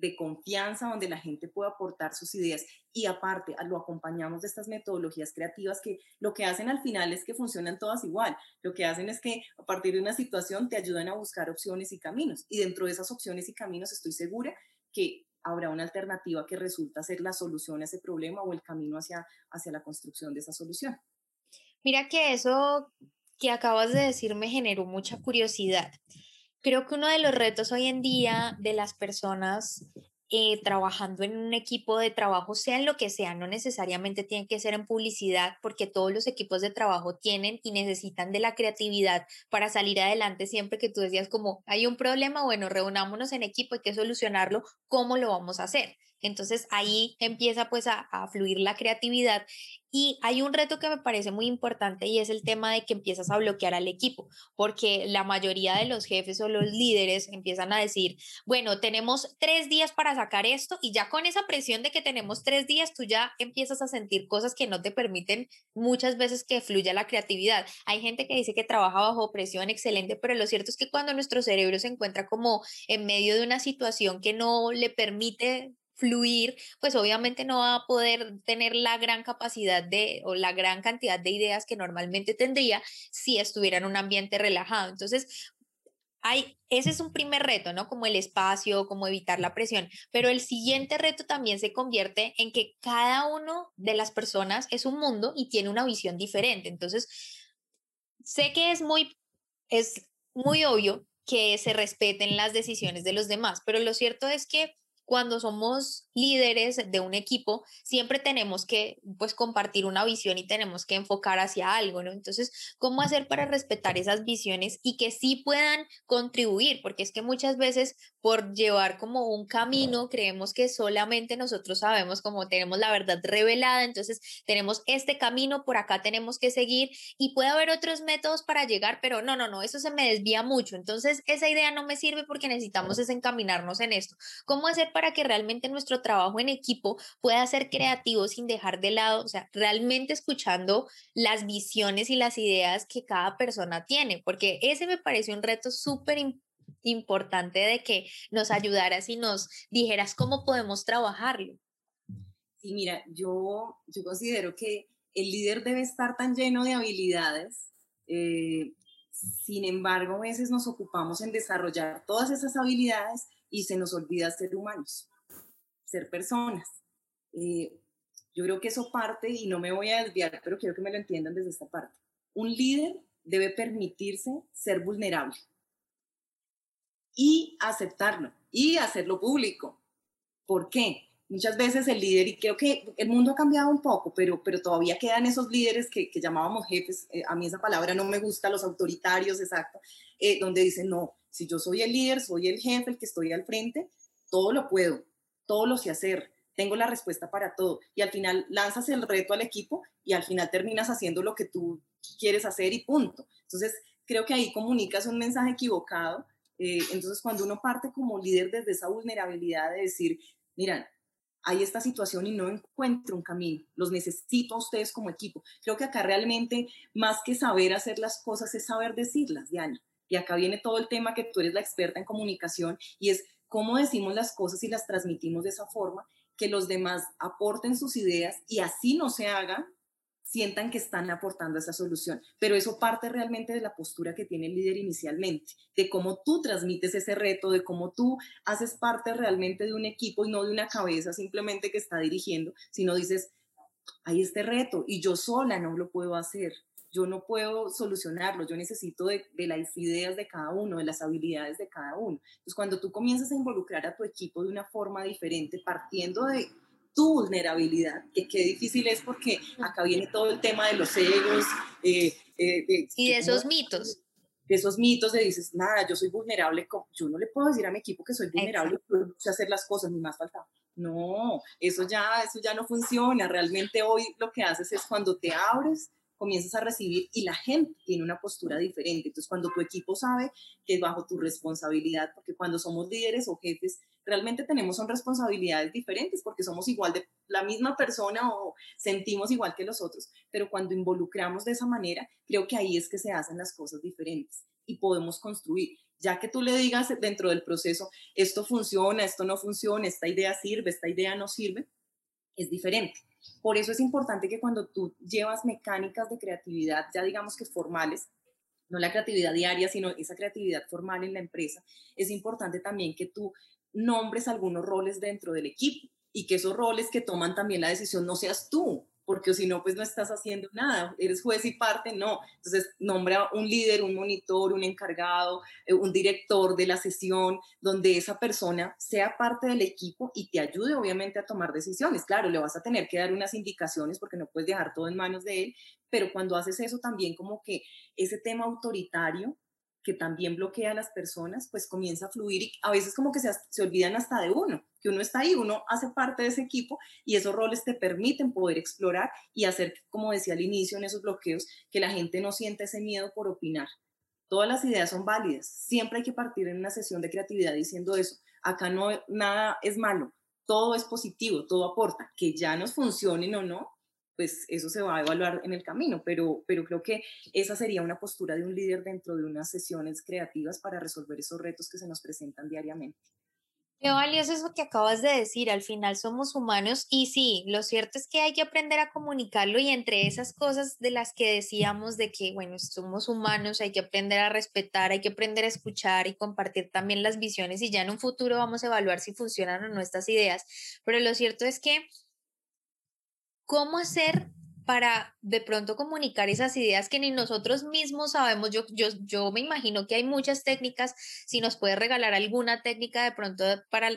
de confianza donde la gente pueda aportar sus ideas y aparte lo acompañamos de estas metodologías creativas que lo que hacen al final es que funcionan todas igual. Lo que hacen es que a partir de una situación te ayudan a buscar opciones y caminos y dentro de esas opciones y caminos estoy segura que habrá una alternativa que resulta ser la solución a ese problema o el camino hacia, hacia la construcción de esa solución.
Mira que eso que acabas de decir me generó mucha curiosidad. Creo que uno de los retos hoy en día de las personas eh, trabajando en un equipo de trabajo, sea en lo que sea, no necesariamente tiene que ser en publicidad, porque todos los equipos de trabajo tienen y necesitan de la creatividad para salir adelante siempre que tú decías como hay un problema, bueno, reunámonos en equipo, hay que solucionarlo, ¿cómo lo vamos a hacer? Entonces ahí empieza pues a, a, fluir la creatividad y hay un reto que me parece muy importante y es el tema de que empiezas a bloquear al equipo, porque la mayoría de los jefes o los líderes empiezan a decir, bueno, tenemos tres días para sacar esto y ya con esa presión de que tenemos tres días, tú ya empiezas a sentir cosas que no te permiten muchas veces que fluya la creatividad. Hay gente que dice que trabaja bajo presión, excelente, pero lo cierto es que cuando nuestro cerebro se encuentra como en medio de una situación que no le permite fluir, pues obviamente no va a poder tener la gran capacidad de o la gran cantidad de ideas que normalmente tendría si estuviera en un ambiente relajado. Entonces, hay, ese es un primer reto, ¿no? Como el espacio, como evitar la presión, pero el siguiente reto también se convierte en que cada uno de las personas es un mundo y tiene una visión diferente. Entonces, sé que es muy, es muy obvio que se respeten las decisiones de los demás, pero lo cierto es que cuando somos líderes de un equipo, siempre tenemos que pues compartir una visión y tenemos que enfocar hacia algo, ¿no? Entonces, ¿cómo hacer para respetar esas visiones y que sí puedan contribuir? Porque es que muchas veces por llevar como un camino, creemos que solamente nosotros sabemos cómo tenemos la verdad revelada, entonces tenemos este camino, por acá tenemos que seguir y puede haber otros métodos para llegar, pero no, no, no, eso se me desvía mucho, entonces esa idea no me sirve porque necesitamos es encaminarnos en esto. ¿Cómo hacer para que realmente nuestro trabajo en equipo pueda ser creativo sin dejar de lado, o sea, realmente escuchando las visiones y las ideas que cada persona tiene, porque ese me parece un reto súper importante de que nos ayudaras y nos dijeras cómo podemos trabajarlo.
Sí, mira, yo, yo considero que el líder debe estar tan lleno de habilidades. Eh, sin embargo, a veces nos ocupamos en desarrollar todas esas habilidades y se nos olvida ser humanos, ser personas. Eh, yo creo que eso parte, y no me voy a desviar, pero quiero que me lo entiendan desde esta parte. Un líder debe permitirse ser vulnerable y aceptarlo y hacerlo público. ¿Por qué? Muchas veces el líder, y creo que el mundo ha cambiado un poco, pero, pero todavía quedan esos líderes que, que llamábamos jefes, eh, a mí esa palabra no me gusta, los autoritarios, exacto, eh, donde dicen, no, si yo soy el líder, soy el jefe, el que estoy al frente, todo lo puedo, todo lo sé hacer, tengo la respuesta para todo. Y al final lanzas el reto al equipo y al final terminas haciendo lo que tú quieres hacer y punto. Entonces, creo que ahí comunicas un mensaje equivocado. Eh, entonces, cuando uno parte como líder desde esa vulnerabilidad de decir, mira, hay esta situación y no encuentro un camino, los necesito a ustedes como equipo. Creo que acá realmente, más que saber hacer las cosas, es saber decirlas, Diana. Y acá viene todo el tema que tú eres la experta en comunicación y es cómo decimos las cosas y las transmitimos de esa forma, que los demás aporten sus ideas y así no se haga, sientan que están aportando esa solución. Pero eso parte realmente de la postura que tiene el líder inicialmente, de cómo tú transmites ese reto, de cómo tú haces parte realmente de un equipo y no de una cabeza simplemente que está dirigiendo, sino dices, hay este reto y yo sola no lo puedo hacer yo no puedo solucionarlo, yo necesito de, las ideas de cada uno, de las habilidades de cada uno. Entonces, cuando tú comienzas a involucrar a tu equipo de una forma diferente, partiendo de tu vulnerabilidad, que qué difícil es porque acá viene todo el tema de los egos.
Eh, eh, y de esos mitos.
De esos mitos de dices, nada, yo soy vulnerable, yo no le puedo decir a mi equipo que soy vulnerable, no sé hacer las cosas, ni más falta. No, eso ya, eso ya no funciona. Realmente hoy lo que haces es cuando te abres, comienzas a recibir y la gente tiene una postura diferente. Entonces, cuando tu equipo sabe que es bajo tu responsabilidad, porque cuando somos líderes o jefes, realmente tenemos son responsabilidades diferentes porque somos igual de la misma persona o sentimos igual que los otros, pero cuando involucramos de esa manera, creo que ahí es que se hacen las cosas diferentes y podemos construir. Ya que tú le digas dentro del proceso, esto funciona, esto no funciona, esta idea sirve, esta idea no sirve, es diferente. Por eso es importante que cuando tú llevas mecánicas de creatividad, ya digamos que formales, no la creatividad diaria, sino esa creatividad formal en la empresa, es importante también que tú nombres algunos roles dentro del equipo y que esos roles que toman también la decisión no seas tú, porque si no, pues no estás haciendo nada, eres juez y parte, no. Entonces, nombra un líder, un monitor, un encargado, eh, un director de la sesión, donde esa persona sea parte del equipo y te ayude, obviamente, a tomar decisiones. Claro, le vas a tener que dar unas indicaciones porque no puedes dejar todo en manos de él, pero cuando haces eso también como que ese tema autoritario que también bloquea a las personas, pues comienza a fluir y a veces como que se, se, olvidan hasta de uno, que uno está ahí, uno hace parte de ese equipo y esos roles te permiten poder explorar y hacer, como decía al inicio, en esos bloqueos, que la gente no sienta ese miedo por opinar. Todas las ideas son válidas, siempre hay que partir en una sesión de creatividad diciendo eso, acá no nada es malo, todo es positivo, todo aporta, que ya nos funcionen o no, pues eso se va a evaluar en el camino, pero, pero creo que esa sería una postura de un líder dentro de unas sesiones creativas para resolver esos retos que se nos presentan diariamente.
Qué valioso eso que acabas de decir, al final somos humanos y sí, lo cierto es que hay que aprender a comunicarlo y entre esas cosas de las que decíamos de que, bueno, somos humanos, hay que aprender a respetar, hay que aprender a escuchar y compartir también las visiones y ya en un futuro vamos a evaluar si funcionan o no estas ideas, pero lo cierto es que ¿Cómo hacer para de pronto comunicar esas ideas que ni nosotros mismos sabemos? Yo, yo, yo me imagino que hay muchas técnicas, si nos puede regalar alguna técnica de pronto para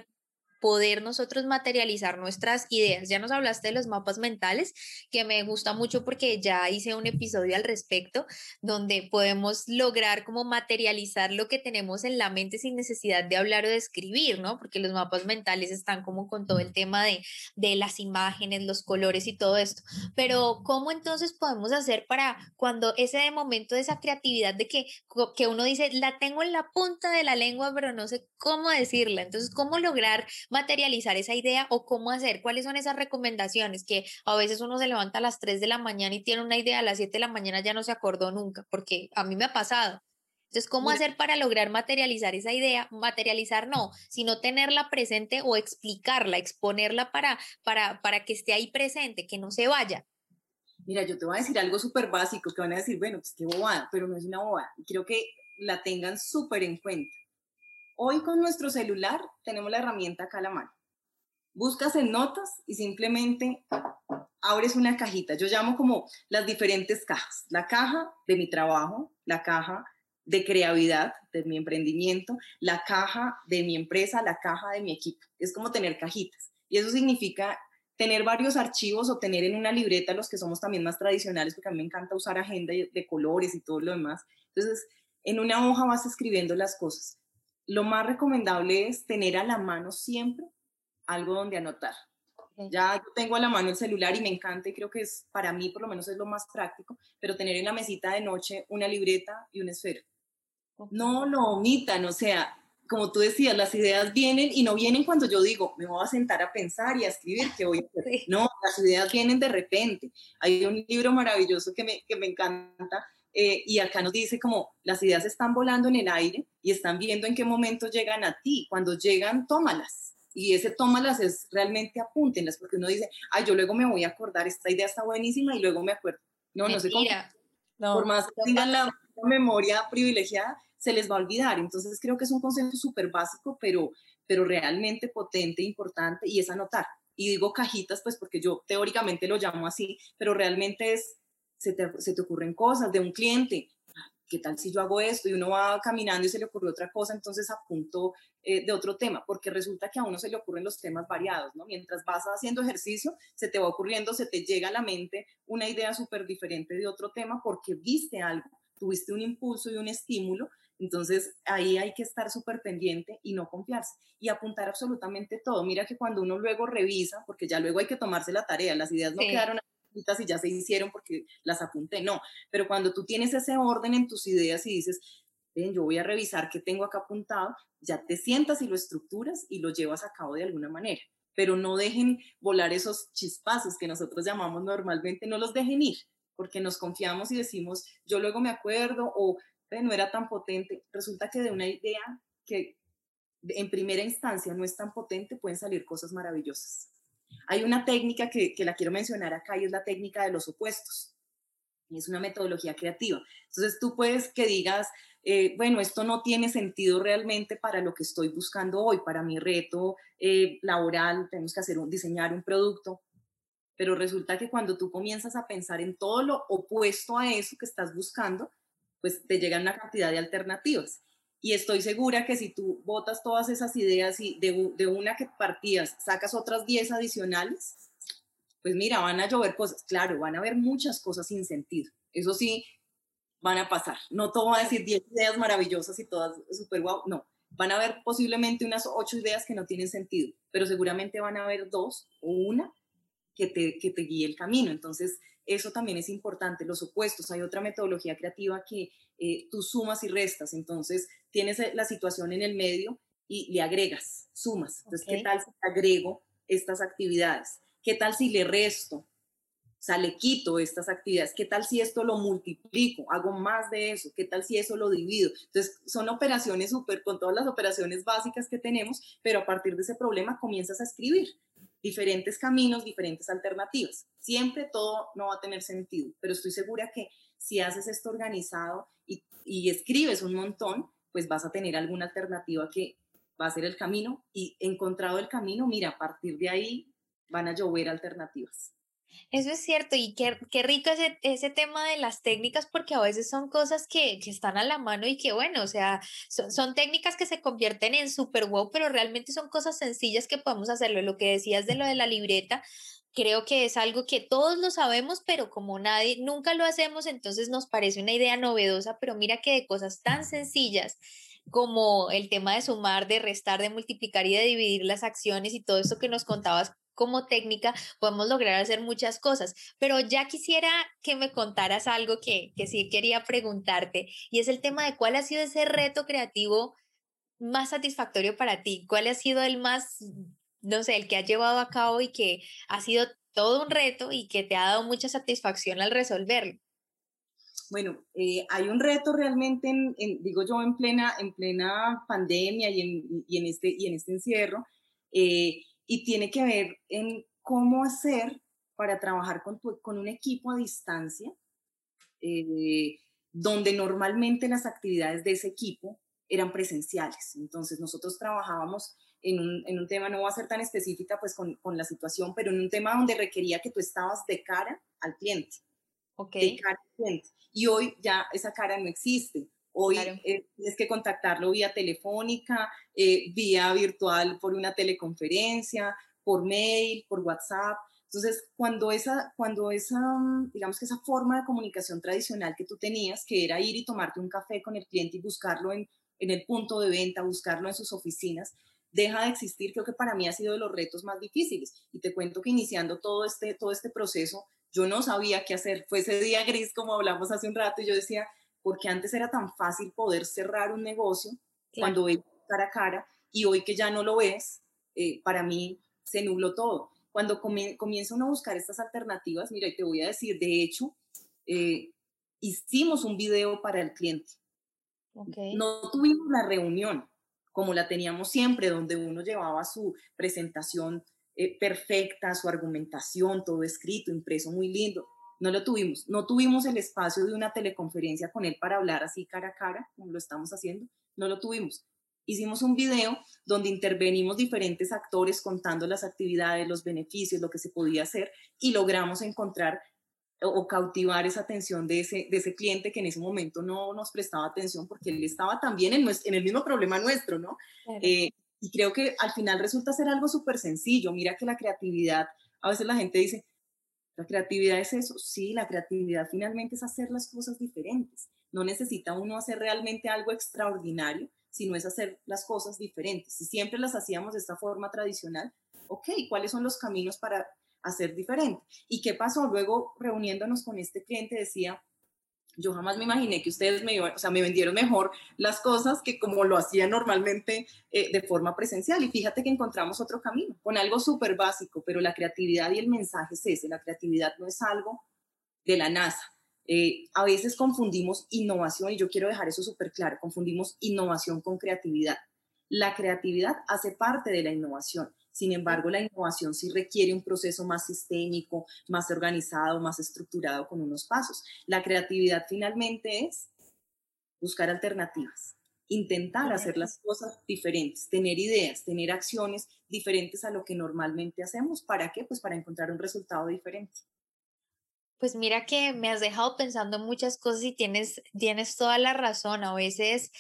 poder nosotros materializar nuestras ideas. Ya nos hablaste de los mapas mentales, que me gusta mucho porque ya hice un episodio al respecto, donde podemos lograr como materializar lo que tenemos en la mente sin necesidad de hablar o de escribir, ¿no? Porque los mapas mentales están como con todo el tema de, de las imágenes, los colores y todo esto. Pero ¿cómo entonces podemos hacer para cuando ese momento de esa creatividad de que, que uno dice, la tengo en la punta de la lengua, pero no sé cómo decirla? Entonces, ¿cómo lograr materializar esa idea o cómo hacer? ¿Cuáles son esas recomendaciones? Que a veces uno se levanta a las 3 de la mañana y tiene una idea a las 7 de la mañana ya no se acordó nunca, porque a mí me ha pasado. Entonces, ¿cómo hacer para lograr materializar esa idea? Materializar no, sino tenerla presente o explicarla, exponerla para, para, para que esté ahí presente, que no se vaya.
Mira, yo te voy a decir algo súper básico que van a decir, bueno, pues qué bobada, pero no es una bobada. Quiero que la tengan súper en cuenta. Hoy con nuestro celular tenemos la herramienta acá a la mano. Buscas en notas y simplemente abres una cajita. Yo llamo como las diferentes cajas. La caja de mi trabajo, la caja de creatividad de mi emprendimiento, la caja de mi empresa, la caja de mi equipo. Es como tener cajitas. Y eso significa tener varios archivos o tener en una libreta los que somos también más tradicionales, porque a mí me encanta usar agenda de colores y todo lo demás. Entonces, en una hoja vas escribiendo las cosas lo más recomendable es tener a la mano siempre algo donde anotar. Ya yo tengo a la mano el celular y me encanta y creo que es para mí por lo menos es lo más práctico, pero tener en la mesita de noche una libreta y un esfero. No lo omitan, o sea, como tú decías, las ideas vienen y no vienen cuando yo digo, me voy a sentar a pensar y a escribir que voy a hacer. No, las ideas vienen de repente. Hay un libro maravilloso que me, que me encanta eh, y acá nos dice como las ideas están volando en el aire y están viendo en qué momento llegan a ti. Cuando llegan, tómalas. Y ese tómalas es realmente apúntenlas, porque uno dice, ay, yo luego me voy a acordar, esta idea está buenísima y luego me acuerdo. No, no sé cómo. por más que tengan la, memoria privilegiada, se les va a olvidar. Entonces creo que es un concepto súper básico, pero, pero realmente potente, importante, y es anotar. Y digo cajitas, pues porque yo teóricamente lo llamo así, pero realmente es se te, ocurren cosas de un cliente, ¿qué tal si yo hago esto? Y uno va caminando y se le ocurrió otra cosa, entonces apunto eh, de otro tema, porque resulta que a uno se le ocurren los temas variados, ¿no? Mientras vas haciendo ejercicio, se te va ocurriendo, se te llega a la mente una idea súper diferente de otro tema porque viste algo, tuviste un impulso y un estímulo, entonces ahí hay que estar súper pendiente y no confiarse y apuntar absolutamente todo. Mira que cuando uno luego revisa, porque ya luego hay que tomarse la tarea, las ideas no quedaron y ya se hicieron porque las apunté, no, pero cuando tú tienes ese orden en tus ideas y dices, ven, yo voy a revisar qué tengo acá apuntado, ya te sientas y lo estructuras y lo llevas a cabo de alguna manera, pero no dejen volar esos chispazos que nosotros llamamos normalmente, no los dejen ir, porque nos confiamos y decimos, yo luego me acuerdo o no era tan potente. Resulta que de una idea que en primera instancia no es tan potente, pueden salir cosas maravillosas. Hay una técnica que, que la quiero mencionar acá y es la técnica de los opuestos. Es una metodología creativa. Entonces tú puedes que digas, eh, bueno, esto no tiene sentido realmente para lo que estoy buscando hoy, para mi reto eh, laboral, tenemos que hacer un, diseñar un producto, pero resulta que cuando tú comienzas a pensar en todo lo opuesto a eso que estás buscando, pues te llegan una cantidad de alternativas. Y estoy segura que si tú botas todas esas ideas y de, una que partías sacas otras 10 adicionales, pues mira, van a llover cosas. Claro, van a haber muchas cosas sin sentido. Eso sí, van a pasar. No todo va a decir 10 ideas maravillosas y todas súper guau. No, van a haber posiblemente unas 8 ideas que no tienen sentido, pero seguramente van a haber dos o una que te, que te guíe el camino. Entonces, eso también es importante, los opuestos. Hay otra metodología creativa que eh, tú sumas y restas, entonces tienes eh, la situación en el medio y le agregas, sumas. Entonces, ¿qué tal si agrego estas actividades? ¿Qué tal si le resto? O sea, le quito estas actividades. ¿Qué tal si esto lo multiplico? Hago más de eso. ¿Qué tal si eso lo divido? Entonces, son operaciones súper, con todas las operaciones básicas que tenemos, pero a partir de ese problema comienzas a escribir diferentes caminos, diferentes alternativas. Siempre todo no va a tener sentido, pero estoy segura que si haces esto organizado y, escribes un montón, pues vas a tener alguna alternativa que va a ser el camino y encontrado el camino, mira, a partir de ahí van a llover alternativas.
Eso es cierto y qué, qué rico ese, ese, tema de las técnicas porque a veces son cosas que, que están a la mano y que bueno, o sea, son, son, técnicas que se convierten en super wow, pero realmente son cosas sencillas que podemos hacerlo. Lo que decías de lo de la libreta, creo que es algo que todos lo sabemos, pero como nadie, nunca lo hacemos, entonces nos parece una idea novedosa, pero mira que de cosas tan sencillas como el tema de sumar, de restar, de multiplicar y de dividir las acciones y todo eso que nos contabas como técnica podemos lograr hacer muchas cosas, pero ya quisiera que me contaras algo que, que sí quería preguntarte y es el tema de cuál ha sido ese reto creativo más satisfactorio para ti, cuál ha sido el más, no sé, el que has llevado a cabo y que ha sido todo un reto y que te ha dado mucha satisfacción al resolverlo.
Bueno, eh, hay un reto realmente, en, digo yo, en plena, en plena pandemia y en, y en, este, y en este encierro, eh, y tiene que ver en cómo hacer para trabajar con, con un equipo a distancia, eh, donde normalmente las actividades de ese equipo eran presenciales. Entonces nosotros trabajábamos en un, en un tema, no va a ser tan específica pues con, con, la situación, pero en un tema donde requería que tú estabas de cara al cliente.
Ok.
De cara al cliente. Y hoy ya esa cara no existe. Hoy eh, tienes que contactarlo vía telefónica, eh, vía virtual por una teleconferencia, por mail, por WhatsApp. Entonces, cuando esa, cuando esa, mm, digamos que esa forma de comunicación tradicional que tú tenías, que era ir y tomarte un café con el cliente y buscarlo en, en el punto de venta, buscarlo en sus oficinas, deja de existir, creo que para mí ha sido de los retos más difíciles. Y te cuento que iniciando todo este, todo este proceso, yo no sabía qué hacer. Fue ese día gris, como hablamos hace un rato, y yo decía, porque antes era tan fácil poder cerrar un negocio cuando ves cara a cara y hoy que ya no lo ves, eh, para mí se nubló todo. Cuando comienza uno a buscar estas alternativas, mira, y te voy a decir, de hecho, eh, hicimos un video para el cliente. No tuvimos la reunión como la teníamos siempre, donde uno llevaba su presentación eh, perfecta, su argumentación, todo escrito, impreso muy lindo no lo tuvimos. No tuvimos el espacio de una teleconferencia con él para hablar así cara a cara, como lo estamos haciendo. No lo tuvimos. Hicimos un video donde intervenimos diferentes actores contando las actividades, los beneficios, lo que se podía hacer y logramos encontrar o cautivar esa atención de ese, de ese cliente que en ese momento no nos prestaba atención porque él estaba también en, en el mismo problema nuestro, ¿no? Eh, y creo que al final resulta ser algo súper sencillo. Mira que la creatividad, a veces la gente dice, la creatividad es eso, sí, la creatividad finalmente es hacer las cosas diferentes. No necesita uno hacer realmente algo extraordinario, sino es hacer las cosas diferentes. Si siempre las hacíamos de esta forma tradicional, ok, ¿cuáles son los caminos para hacer diferente? ¿Y qué pasó? Luego, reuniéndonos con este cliente, decía, yo jamás me imaginé que ustedes me, o sea, me vendieron mejor las cosas que como lo hacía normalmente eh, de forma presencial. Y fíjate que encontramos otro camino, con algo súper básico, pero la creatividad y el mensaje es ese. La creatividad no es algo de la NASA. Eh, a veces confundimos innovación, y yo quiero dejar eso súper claro, confundimos innovación con creatividad. La creatividad hace parte de la innovación, sin embargo, la innovación sí requiere un proceso más sistémico, más organizado, más estructurado con unos pasos. La creatividad finalmente es buscar alternativas, intentar hacer las cosas diferentes, tener ideas, tener acciones diferentes a lo que normalmente hacemos. ¿Para qué? Pues para encontrar un resultado diferente.
Pues mira que me has dejado pensando muchas cosas y tienes, tienes toda la razón. A veces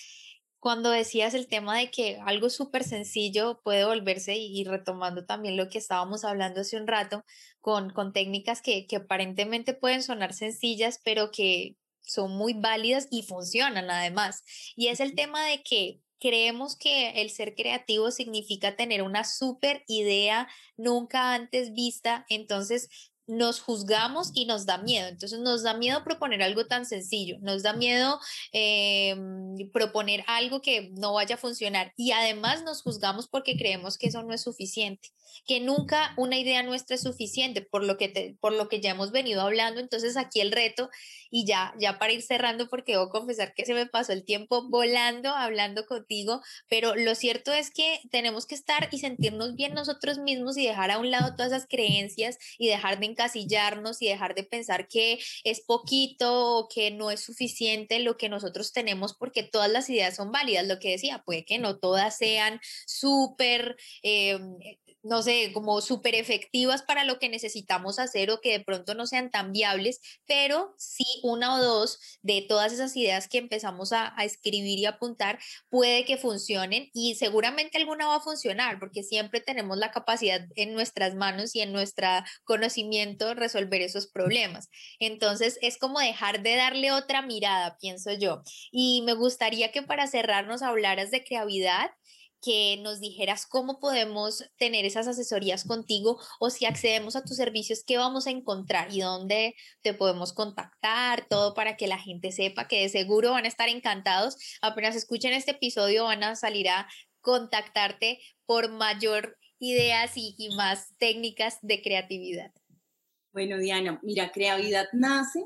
cuando decías el tema de que algo súper sencillo puede volverse y, retomando también lo que estábamos hablando hace un rato con, con técnicas que, que aparentemente pueden sonar sencillas, pero que son muy válidas y funcionan además. Y es el tema de que creemos que el ser creativo significa tener una súper idea nunca antes vista, entonces nos juzgamos y nos da miedo. Entonces nos da miedo proponer algo tan sencillo, nos da miedo em, proponer algo que no vaya a funcionar y además nos juzgamos porque creemos que eso no es suficiente, que nunca una idea nuestra es suficiente por lo que, por lo que ya hemos venido hablando. Entonces aquí el reto y ya, ya para ir cerrando porque debo confesar que se me pasó el tiempo volando, hablando contigo, pero lo cierto es que tenemos que estar y sentirnos bien nosotros mismos y dejar a un lado todas esas creencias y dejar de encasillarnos y dejar de pensar que es poquito o que no es suficiente lo que nosotros tenemos porque todas las ideas son válidas. Lo que decía, puede que no todas sean súper... Em, no sé, como súper efectivas para lo que necesitamos hacer o que de pronto no sean tan viables, pero sí una o dos de todas esas ideas que empezamos a, escribir y apuntar puede que funcionen y seguramente alguna va a funcionar porque siempre tenemos la capacidad en nuestras manos y en nuestro conocimiento resolver esos problemas. Entonces es como dejar de darle otra mirada, pienso yo. Y me gustaría que para cerrarnos hablaras de creatividad que nos dijeras cómo podemos tener esas asesorías contigo o si accedemos a tus servicios, qué vamos a encontrar y dónde te podemos contactar, todo para que la gente sepa que de seguro van a estar encantados. Apenas escuchen este episodio van a salir a contactarte por mayor ideas y, más técnicas de creatividad.
Bueno, Diana, mira, creatividad nace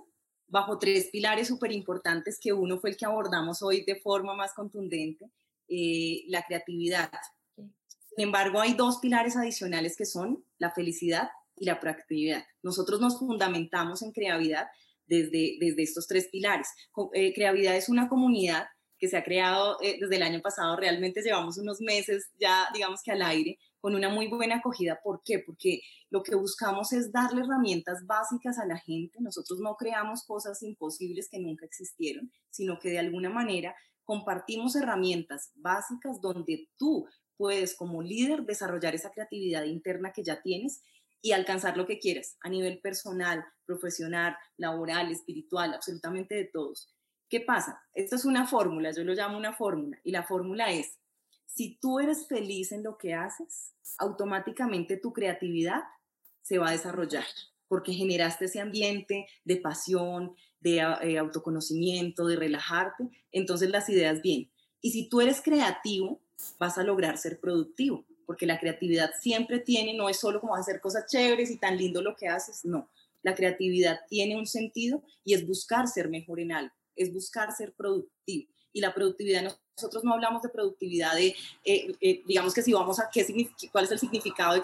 bajo tres pilares súper importantes que uno fue el que abordamos hoy de forma más contundente eh, la creatividad. Sin embargo, hay dos pilares adicionales que son la felicidad y la proactividad. Nosotros nos fundamentamos en creatividad desde, desde estos tres pilares. Eh, creatividad es una comunidad que se ha creado eh, desde el año pasado, realmente llevamos unos meses ya, digamos que al aire, con una muy buena acogida. ¿Por qué? Porque lo que buscamos es darle herramientas básicas a la gente. Nosotros no creamos cosas imposibles que nunca existieron, sino que de alguna manera compartimos herramientas básicas donde tú puedes como líder desarrollar esa creatividad interna que ya tienes y alcanzar lo que quieras a nivel personal, profesional, laboral, espiritual, absolutamente de todos. ¿Qué pasa? Esto es una fórmula, yo lo llamo una fórmula, y la fórmula es, si tú eres feliz en lo que haces, automáticamente tu creatividad se va a desarrollar, porque generaste ese ambiente de pasión, de ah, eh, autoconocimiento, de relajarte, entonces las ideas vienen. Y si tú eres creativo, vas a lograr ser productivo, porque la creatividad siempre tiene, no es solo como hacer cosas chéveres y tan lindo lo que haces, no. La creatividad tiene un sentido y es buscar ser mejor en algo, es buscar ser productivo. Y la productividad, nosotros no hablamos de productividad de, eh, eh, digamos que si vamos a, ¿qué ¿cuál es el significado de,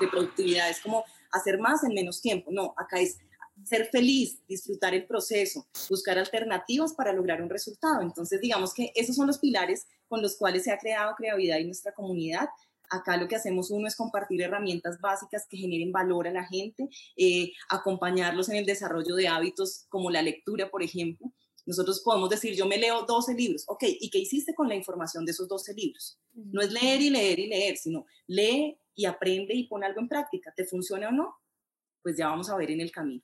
de productividad? Es como hacer más en menos tiempo. No, acá es ser feliz, disfrutar el proceso, buscar alternativas para lograr un resultado. Entonces, digamos que esos son los pilares con los cuales se ha creado Creatividad y nuestra comunidad. Acá lo que hacemos uno es compartir herramientas básicas que generen valor a la gente, eh, acompañarlos en el desarrollo de hábitos como la lectura, por ejemplo. Nosotros podemos decir, yo me leo 12 libros, ok, ¿y qué hiciste con la información de esos 12 libros? No es leer y leer y leer, sino lee y aprende y pone algo en práctica. ¿Te funciona o no? Pues ya vamos a ver en el camino.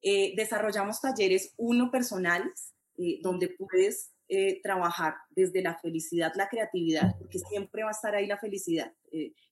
Eh, desarrollamos talleres uno personales, eh, donde puedes eh, trabajar desde la felicidad, la creatividad, porque siempre va a estar ahí la felicidad.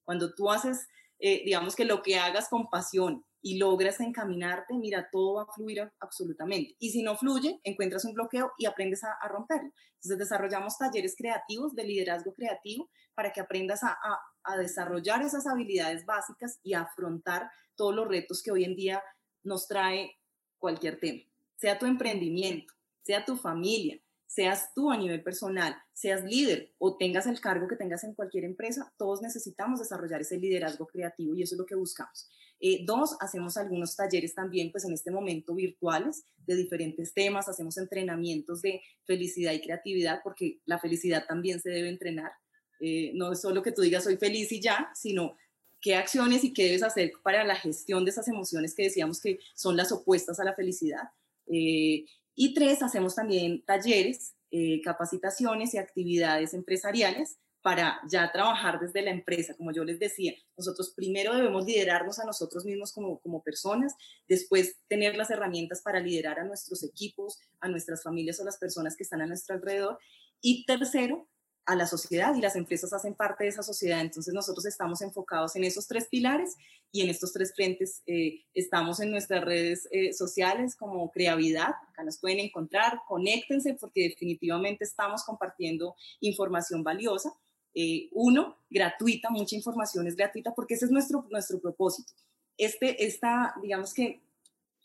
cuando tú haces, digamos que lo que hagas con pasión y logras encaminarte, mira, todo va a fluir absolutamente. Y si no fluye, encuentras un bloqueo y aprendes a, romperlo. Entonces desarrollamos talleres creativos de liderazgo creativo para que aprendas a, a desarrollar esas habilidades básicas y a afrontar todos los retos que hoy en día nos trae cualquier tema. sea tu emprendimiento, sea tu familia, seas tú a nivel personal, seas líder o tengas el cargo que tengas en cualquier empresa, todos necesitamos desarrollar ese liderazgo creativo y eso es lo que buscamos. Eh, dos, hacemos algunos talleres también, pues en este momento virtuales, de diferentes temas, hacemos entrenamientos de felicidad y creatividad, porque la felicidad también se debe entrenar. Eh, no es solo que tú digas soy feliz y ya, sino qué acciones y qué debes hacer para la gestión de esas emociones que decíamos que son las opuestas a la felicidad. Eh, y tres, hacemos también talleres, eh, capacitaciones y actividades empresariales para ya trabajar desde la empresa. Como yo les decía, nosotros primero debemos liderarnos a nosotros mismos como, como personas, después tener las herramientas para liderar a nuestros equipos, a nuestras familias o las personas que están a nuestro alrededor. Y tercero, a la sociedad y las empresas hacen parte de esa sociedad. Entonces nosotros estamos enfocados en esos tres pilares y en estos tres frentes eh, estamos en nuestras redes eh, sociales como Creavidad. Acá nos pueden encontrar, conéctense porque definitivamente estamos compartiendo información valiosa. Eh, uno, gratuita, mucha información es gratuita porque ese es nuestro, nuestro propósito. Este, esta, digamos que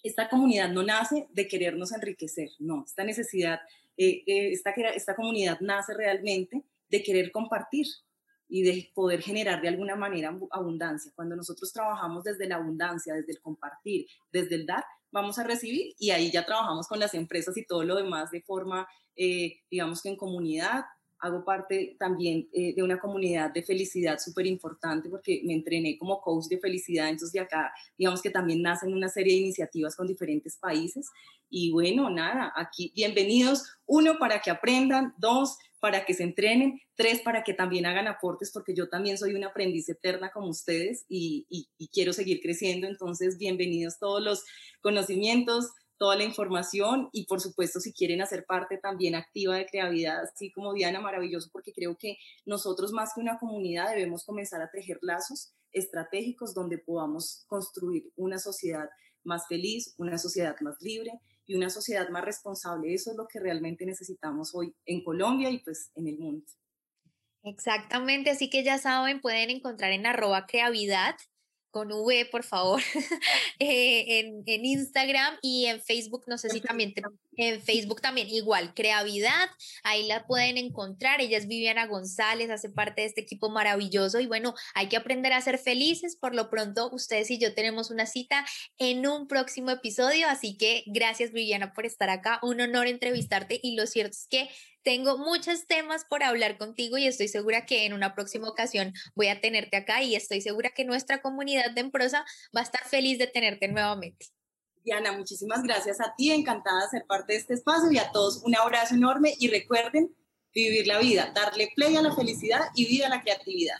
esta comunidad no nace de querernos enriquecer, no, esta necesidad, esta, esta comunidad nace realmente de querer compartir y de poder generar de alguna manera abundancia. Cuando nosotros trabajamos desde la abundancia, desde el compartir, desde el dar, vamos a recibir y ahí ya trabajamos con las empresas y todo lo demás de forma, eh, digamos que en comunidad. Hago parte también eh, de una comunidad de felicidad súper importante porque me entrené como coach de felicidad, entonces de acá, digamos que también nacen una serie de iniciativas con diferentes países. Y bueno, nada, aquí bienvenidos, uno, para que aprendan, dos, para que se entrenen, tres, para que también hagan aportes, porque yo también soy una aprendiz eterna como ustedes y, quiero seguir creciendo. Entonces, bienvenidos todos los conocimientos, toda la información y por supuesto si quieren hacer parte también activa de creatividad, así como Diana, maravilloso, porque creo que nosotros más que una comunidad debemos comenzar a tejer lazos estratégicos donde podamos construir una sociedad más feliz, una sociedad más libre y una sociedad más responsable. Eso es lo que realmente necesitamos hoy en Colombia y pues en el mundo.
Exactamente, así que ya saben, pueden encontrar en arroba creavidad con V, por favor, eh, en, en, Instagram y en Facebook, no sé si también, en Facebook también, igual, Creavidad, ahí la pueden encontrar, ella es Viviana González, hace parte de este equipo maravilloso y bueno, hay que aprender a ser felices, por lo pronto ustedes y yo tenemos una cita en un próximo episodio, así que gracias Viviana por estar acá, un honor entrevistarte y lo cierto es que tengo muchos temas por hablar contigo y estoy segura que en una próxima ocasión voy a tenerte acá y estoy segura que nuestra comunidad de Emprosa va a estar feliz de tenerte nuevamente.
Diana, muchísimas gracias a ti, encantada de ser parte de este espacio y a todos un abrazo enorme y recuerden vivir la vida, darle play a la felicidad y vida a la creatividad.